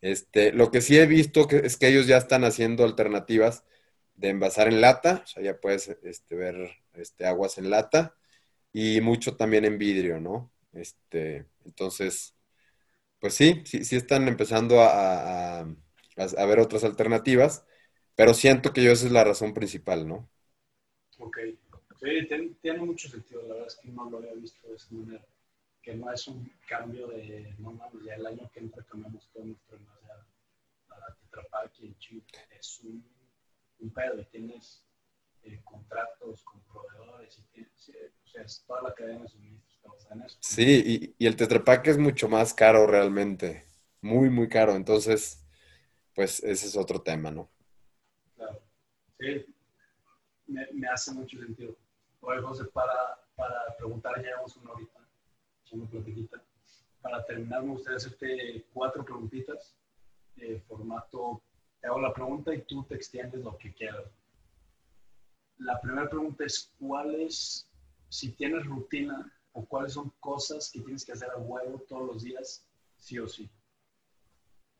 Speaker 1: Este, lo que sí he visto es que ellos ya están haciendo alternativas de envasar en lata, o sea, ya puedes este, ver este, aguas en lata y mucho también en vidrio, ¿no? Este, entonces, pues sí, sí, sí están empezando a, ver otras alternativas, pero siento que yo esa es la razón principal, ¿no?
Speaker 2: Ok. Sí, tiene, mucho sentido, la verdad es que no lo había visto de esa manera, que no es un cambio de, no mames, ya el año que entra cambiamos todo nuestro envase a Tetra Pak y Chip, es un, un pedo y tienes eh, contratos con proveedores y tienes, o sea, es toda la cadena de suministro
Speaker 1: Sí, y, el Tetra es mucho más caro realmente, muy, muy caro. Entonces, pues ese es otro tema, ¿no?
Speaker 2: Claro, sí, me, hace mucho sentido. Oye, José, para, para preguntar, ya llevamos una horita, una platiquita. Para terminar, me gustaría hacerte cuatro preguntitas, de formato, te hago la pregunta y tú te extiendes lo que quieras. La primera pregunta es, ¿cuál es, si tienes rutina, o cuáles son cosas que tienes que hacer a huevo todos los días, sí o sí.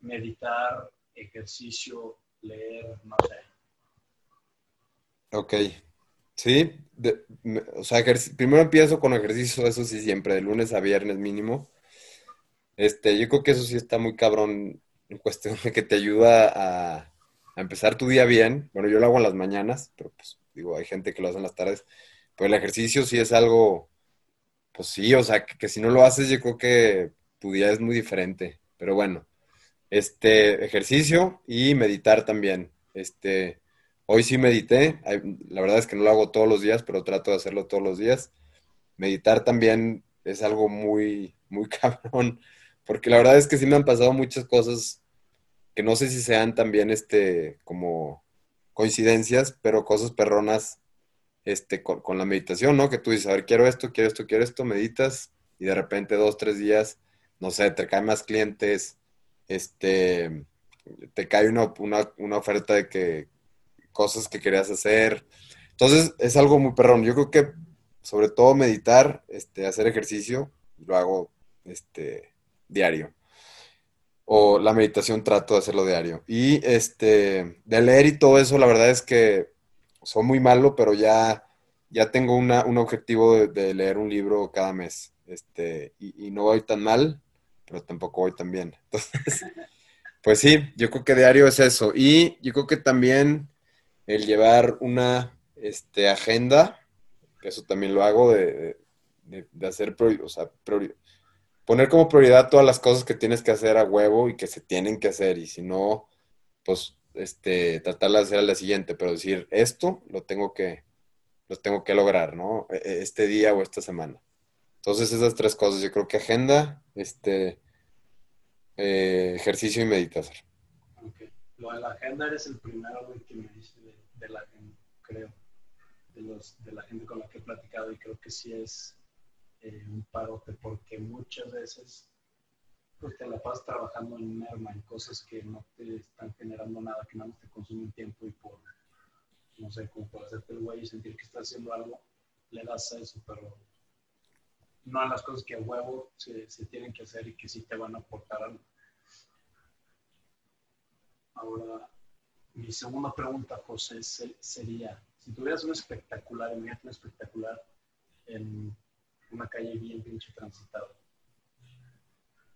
Speaker 2: Meditar, ejercicio, leer, no sé.
Speaker 1: Ok. Sí, o sea, primero empiezo con ejercicio, eso sí, siempre, de lunes a viernes mínimo. Este, yo creo que eso sí está muy cabrón en cuestión de que te ayuda a, empezar tu día bien. Bueno, yo lo hago en las mañanas, pero pues digo, hay gente que lo hace en las tardes. Pero el ejercicio sí es algo pues sí, o sea, que, si no lo haces, yo creo que tu día es muy diferente. Pero bueno, este ejercicio y meditar también. Este, hoy sí medité, la verdad es que no lo hago todos los días, pero trato de hacerlo todos los días. Meditar también es algo muy, muy cabrón, porque la verdad es que sí me han pasado muchas cosas que no sé si sean también este, como coincidencias, pero cosas perronas este, con, la meditación, ¿no? Que tú dices, a ver, quiero esto, quiero esto, quiero esto, meditas y de repente dos, tres días, no sé, te caen más clientes, este, te cae una, una, oferta de que cosas que querías hacer. Entonces, es algo muy perrón. Yo creo que, sobre todo, meditar, este, hacer ejercicio, lo hago este, diario. O la meditación trato de hacerlo diario. Y este, de leer y todo eso, la verdad es que soy muy malo, pero ya, ya tengo un objetivo de, leer un libro cada mes. Este, y, y no voy tan mal, pero tampoco voy tan bien. Entonces, pues sí, yo creo que diario es eso. Y yo creo que también el llevar una este, agenda, que eso también lo hago, de, hacer, o sea, poner como prioridad todas las cosas que tienes que hacer a huevo y que se tienen que hacer. Y si no, pues este, de hacer a la siguiente, pero decir, esto lo tengo que, lo tengo que lograr, ¿no? E, e, este día o esta semana. Entonces esas tres cosas, yo creo que agenda, este, eh, ejercicio y meditación.
Speaker 2: Lo de la agenda eres el primero que me dice de, la gente, creo, de, los, de la gente con la que he platicado y creo que sí es eh, un parote porque muchas veces pues te la pasas trabajando en merma, en cosas que no te están generando nada, que nada más te consumen tiempo y por, no sé, como por hacerte el güey y sentir que estás haciendo algo, le das a eso, pero no a las cosas que a huevo se, se tienen que hacer y que sí te van a aportar algo. Ahora, mi segunda pregunta, José, sería, si tuvieras un espectacular, imagínate un espectacular en una calle bien pinche transitada,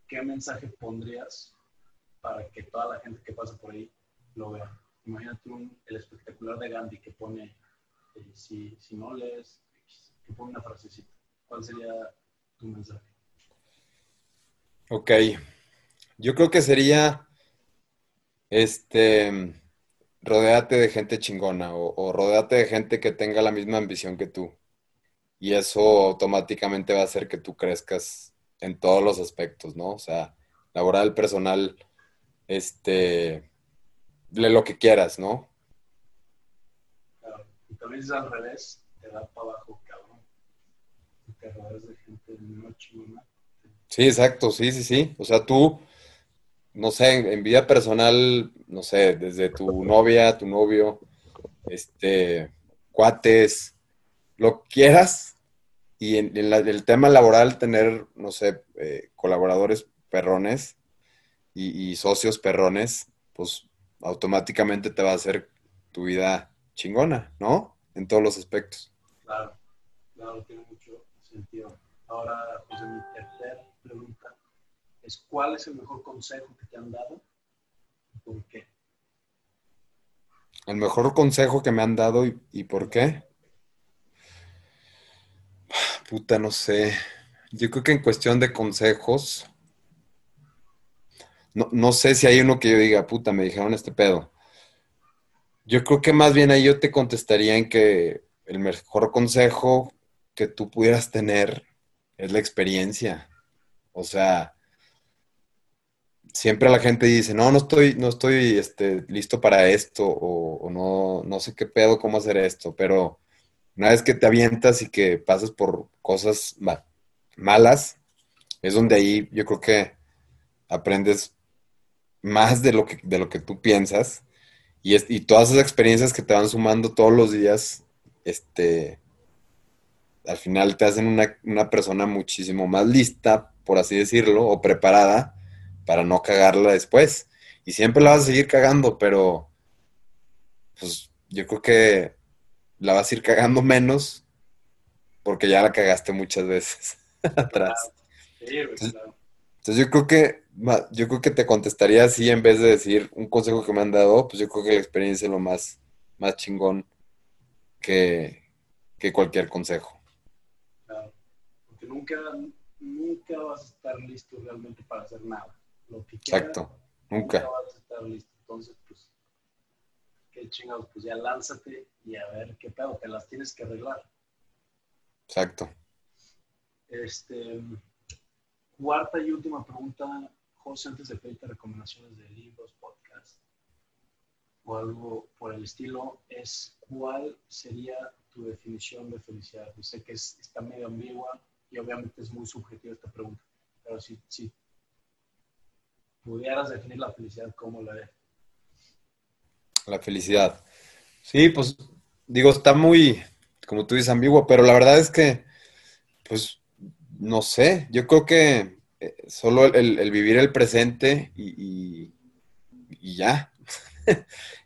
Speaker 2: ¿qué mensaje pondrías para que toda la gente que pasa por ahí lo vea? Imagínate un, espectacular de Gandhi que pone, eh, si, si no lees, que pone una frasecita. ¿Cuál sería tu mensaje?
Speaker 1: Ok. Yo creo que sería este, rodeate de gente chingona o, o rodeate de gente que tenga la misma ambición que tú. Y eso automáticamente va a hacer que tú crezcas en todos los aspectos, ¿no? O sea, laboral, personal, este, de lo que quieras, ¿no?
Speaker 2: Claro. Y también es al revés, te da para abajo, cabrón. Te rodeas de gente no chingona.
Speaker 1: Sí, exacto, sí, sí, sí. O sea, tú no sé, en, vida personal, no sé, desde tu novia, tu novio, este, cuates, lo quieras, y en, el tema laboral tener, no sé, eh, colaboradores perrones y, socios perrones, pues automáticamente te va a hacer tu vida chingona, ¿no? En todos los aspectos.
Speaker 2: Claro, claro, tiene mucho sentido. Ahora, pues mi tercer pregunta es cuál es el mejor consejo que te han dado y por qué.
Speaker 1: El mejor consejo que me han dado y, por qué. Puta, no sé. Yo creo que en cuestión de consejos, no, no, sé si hay uno que yo diga, puta, me dijeron este pedo. Yo creo que más bien ahí yo te contestaría en que el mejor consejo que tú pudieras tener es la experiencia. O sea, siempre la gente dice, no, no estoy, no estoy este, listo para esto o, no, no sé qué pedo, cómo hacer esto, pero una vez que te avientas y que pasas por cosas malas, es donde ahí yo creo que aprendes más de lo que, de lo que tú piensas y, y todas esas experiencias que te van sumando todos los días, este, al final te hacen una, una persona muchísimo más lista, por así decirlo, o preparada para no cagarla después. Y siempre la vas a seguir cagando, pero pues yo creo que la vas a ir cagando menos porque ya la cagaste muchas veces atrás. entonces, yo creo que yo creo que te contestaría así en vez de decir un consejo que me han dado, pues yo creo que la experiencia es lo más, más chingón que, que cualquier consejo.
Speaker 2: Claro, porque nunca, nunca vas a estar listo realmente para hacer nada lo que
Speaker 1: Exacto, nunca.
Speaker 2: vas a estar listo. Entonces, pues, qué chingados, pues ya lánzate y a ver qué pedo, te las tienes que arreglar.
Speaker 1: Exacto.
Speaker 2: Este, cuarta y última pregunta, José, antes de pedirte recomendaciones de libros, podcasts o algo por el estilo, es cuál sería tu definición de felicidad. Yo sé que está medio ambigua y obviamente es muy subjetiva esta pregunta, pero si, si pudieras definir la felicidad, ¿cómo la ves?
Speaker 1: La felicidad. Sí, pues digo, está muy, como tú dices, ambiguo, pero la verdad es que, pues, no sé, yo creo que eh, solo el, vivir el presente y, ya,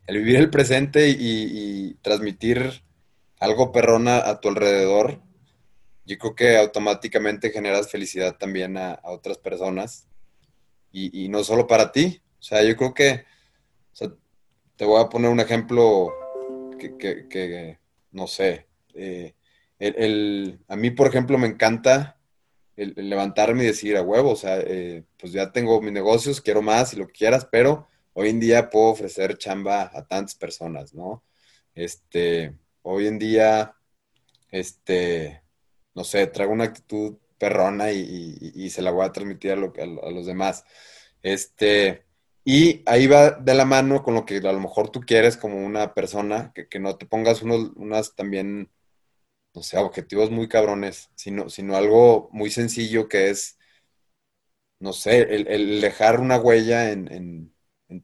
Speaker 1: el vivir el presente y, transmitir algo perrona a tu alrededor, yo creo que automáticamente generas felicidad también a, otras personas y, no solo para ti. O sea, yo creo que, te voy a poner un ejemplo que, no sé, eh, el, a mí, por ejemplo, me encanta el, levantarme y decir a huevo, o sea, eh, pues ya tengo mis negocios, quiero más y lo que quieras, pero hoy en día puedo ofrecer chamba a tantas personas, ¿no? Este, hoy en día, este, no sé, traigo una actitud perrona y, se la voy a transmitir a, los demás. Este, y ahí va de la mano con lo que a lo mejor tú quieres como una persona, que, que no te pongas unos, unas también no sé, objetivos muy cabrones, sino, sino algo muy sencillo que es, no sé, el, dejar una huella en,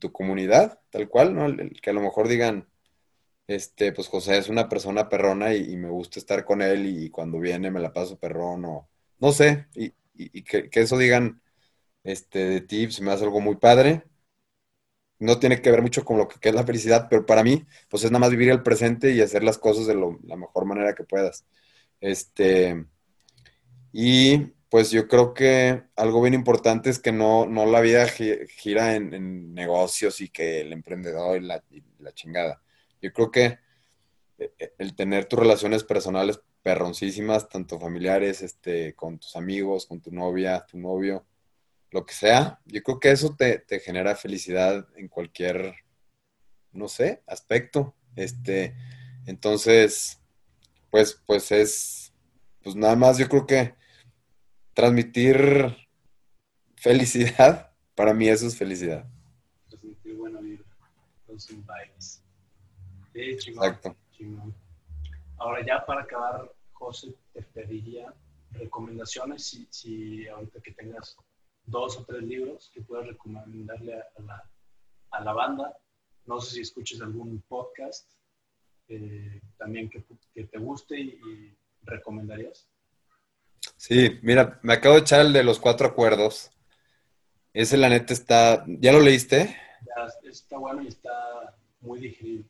Speaker 1: tu comunidad, tal cual, ¿no? que a lo mejor digan, este, pues José es una persona perrona y, me gusta estar con él y, cuando viene me la paso perrón o no sé, y, que, eso digan este, de ti, me hace algo muy padre no tiene que ver mucho con lo que, es la felicidad, pero para mí, pues es nada más vivir el presente y hacer las cosas de la mejor manera que puedas. Este, y pues yo creo que algo bien importante es que no, no la vida gira en, negocios y que el emprendedor y la, chingada. Yo creo que eh, el tener tus relaciones personales perroncísimas, tanto familiares, este, con tus amigos, con tu novia, tu novio, lo que sea, yo creo que eso te, genera felicidad en cualquier, no sé, aspecto. Este, entonces, pues, pues es, pues nada más yo creo que transmitir felicidad, para mí eso es felicidad.
Speaker 2: Transmitir buena vida, los vibes.
Speaker 1: Exacto.
Speaker 2: Ahora ya para acabar, José, te pediría recomendaciones si, si ahorita que tengas dos o tres libros que puedas recomendarle a, la, a la, banda. No sé si escuches algún podcast eh, también que, que, te guste y, recomendarías.
Speaker 1: Sí, mira, me acabo de echar el de los cuatro acuerdos. Ese, la neta, está. ¿Ya lo leíste?
Speaker 2: Ya, está bueno y está muy digerible.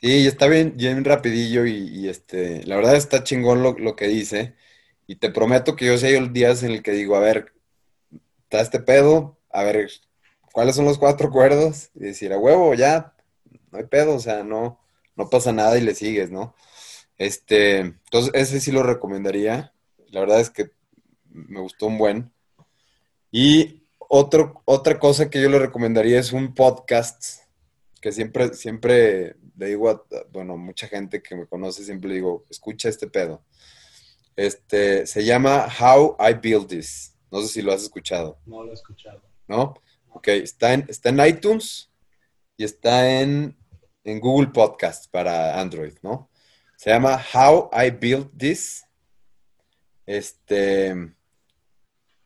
Speaker 1: Sí, está bien, bien rapidillo y, este, la verdad está chingón lo, lo, que dice. Y te prometo que yo sé hay días en el que digo, a ver, está este pedo, a ver, ¿cuáles son los cuatro acuerdos? Y decir, a huevo, ya, no hay pedo, o sea, no, no pasa nada y le sigues, ¿no? Este, entonces, ese sí lo recomendaría. La verdad es que me gustó un buen. Y otro, otra cosa que yo le recomendaría es un podcast que siempre, siempre le digo a, bueno, mucha gente que me conoce, siempre le digo, escucha este pedo. Este, se llama How I Build This. No sé si lo has escuchado.
Speaker 2: No lo he escuchado.
Speaker 1: ¿No? Ok, está en, está en iTunes y está en, Google Podcast para Android, ¿no? Se llama How I Built This. Este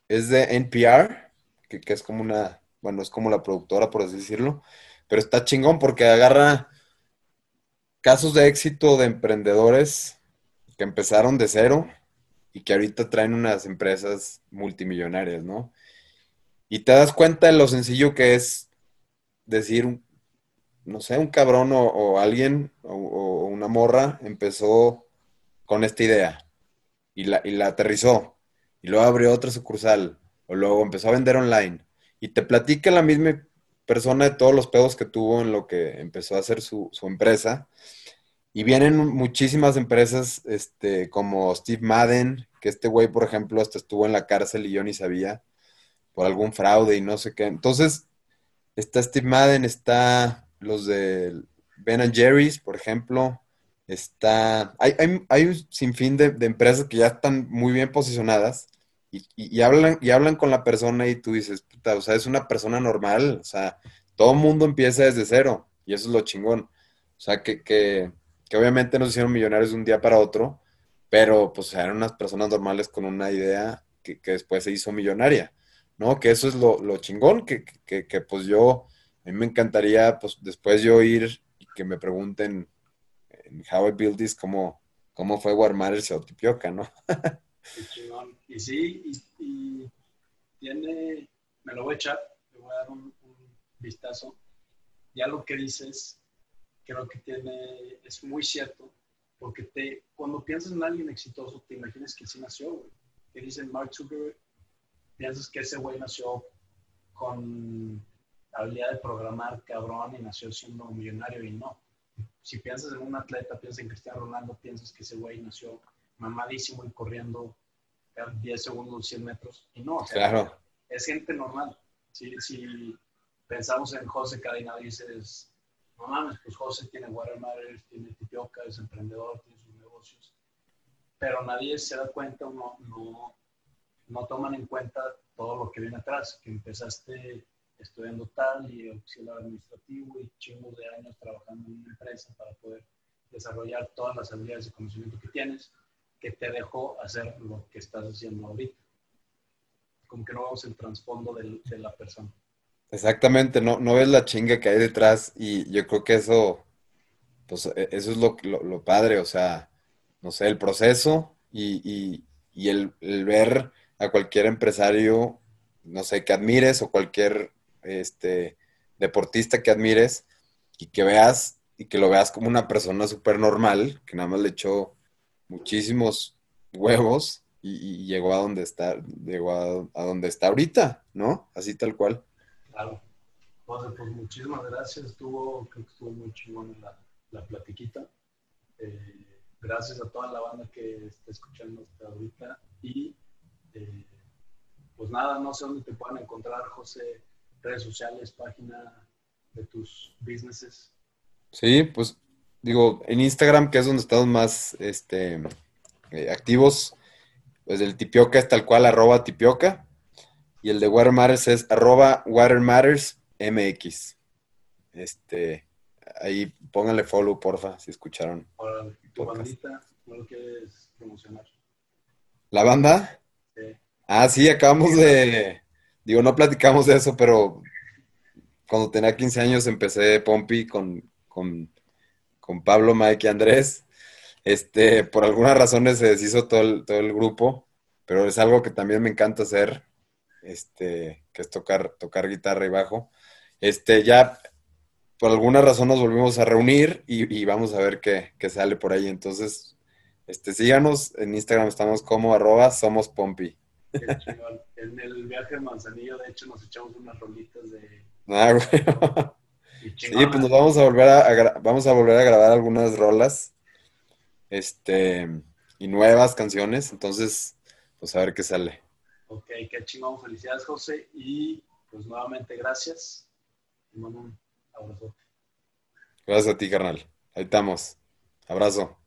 Speaker 1: es de NPR, que, que, es como una, bueno, es como la productora, por así decirlo, pero está chingón porque agarra casos de éxito de emprendedores que empezaron de cero y que ahorita traen unas empresas multimillonarias, ¿no? Y te das cuenta de lo sencillo que es decir, no sé, un cabrón o, alguien o, una morra empezó con esta idea y la, y la aterrizó y luego abrió otra sucursal o luego empezó a vender online y te platica la misma persona de todos los pedos que tuvo en lo que empezó a hacer su, su empresa y vienen muchísimas empresas este, como Steve Madden, que este güey, por ejemplo, hasta estuvo en la cárcel y yo ni sabía por algún fraude y no sé qué. Entonces, está Steve Madden, está los de Ben Jerry's, por ejemplo. Está. Hay, hay, un sinfín de, empresas que ya están muy bien posicionadas y, hablan, y hablan con la persona y tú dices, puta, o sea, es una persona normal. O sea, todo el mundo empieza desde cero y eso es lo chingón. O sea, que, que que obviamente no se hicieron millonarios de un día para otro, pero pues eran unas personas normales con una idea que, después se hizo millonaria, ¿no? Que eso es lo, chingón, que, pues yo, a mí me encantaría pues después yo ir y que me pregunten en How I Build This, cómo, cómo fue Warmatters o Tipioca, ¿no?
Speaker 2: Y sí, y, tiene, me lo voy a echar, le voy a dar un, un, vistazo. Ya lo que dices, creo que tiene, es muy cierto, porque te, cuando piensas en alguien exitoso, te imaginas que sí nació, güey. Que dicen Mark Zuckerberg, piensas que ese güey nació con habilidad de programar cabrón y nació siendo millonario y no. Si piensas en un atleta, piensas en Cristiano Ronaldo, piensas que ese güey nació mamadísimo y corriendo 10 segundos, 100 metros y no. O sea,
Speaker 1: Claro.
Speaker 2: es gente normal. Si, si pensamos en José Cadena, dices, no mames, pues José tiene Watermatters, tiene Tipioca, es emprendedor, tiene sus negocios. Pero nadie se da cuenta o no, no, no toman en cuenta todo lo que viene atrás, que empezaste estudiando tal y auxiliar administrativo y chingos de años trabajando en una empresa para poder desarrollar todas las habilidades y conocimiento que tienes, que te dejó hacer lo que estás haciendo ahorita. Como que no vemos el trasfondo del- de la persona.
Speaker 1: Exactamente, no, no ves la chinga que hay detrás y yo creo que eso, pues e- eso es lo, lo, lo padre, o sea, no sé, el proceso y, y- y el, el ver a cualquier empresario, no sé, que admires o cualquier este, deportista que admires y que veas y que lo veas como una persona súper normal, que nada más le echó muchísimos huevos y, y llegó a donde está, llegó a, a donde está ahorita, ¿no? Así tal cual.
Speaker 2: Claro. José, pues muchísimas gracias. Estuvo, creo que estuvo muy chingón la, la platiquita. Eh, gracias a toda la banda que está escuchando hasta ahorita. Y eh, pues nada, no sé dónde te puedan encontrar, José, redes sociales, página de tus businesses.
Speaker 1: Sí, pues digo, en Instagram, que es donde estamos más este, eh, activos, pues el Tipioca es tal cual, arroba Tipioca, y el de Water Matters es arroba Water Matters MX. Este, ahí pónganle follow, porfa, si escucharon.
Speaker 2: Ahora, tu bandita, no lo quieres promocionar.
Speaker 1: ¿La banda?
Speaker 2: Sí.
Speaker 1: Ah, sí, acabamos de, digo, no platicamos de eso, pero cuando tenía 15 años empecé Pompi con, con, con Pablo, Mike y Andrés. Este, por algunas razones se deshizo todo el, todo el grupo, pero es algo que también me encanta hacer, este, que es tocar, tocar guitarra y bajo. Este, ya por alguna razón nos volvimos a reunir y, y vamos a ver qué, qué sale por ahí. Entonces, este, síganos, en Instagram estamos como arroba somos Pompi.
Speaker 2: En el viaje de Manzanillo, de hecho, nos echamos unas rolitas de...
Speaker 1: Ah. Sí, pues nos vamos a volver a, vamos a volver a grabar algunas rolas, este, y nuevas canciones, entonces, pues a ver qué sale.
Speaker 2: Ok, qué chingón. Felicidades, José. Y pues nuevamente gracias. Te mando un abrazote.
Speaker 1: Gracias a ti, carnal. Ahí estamos. Abrazo.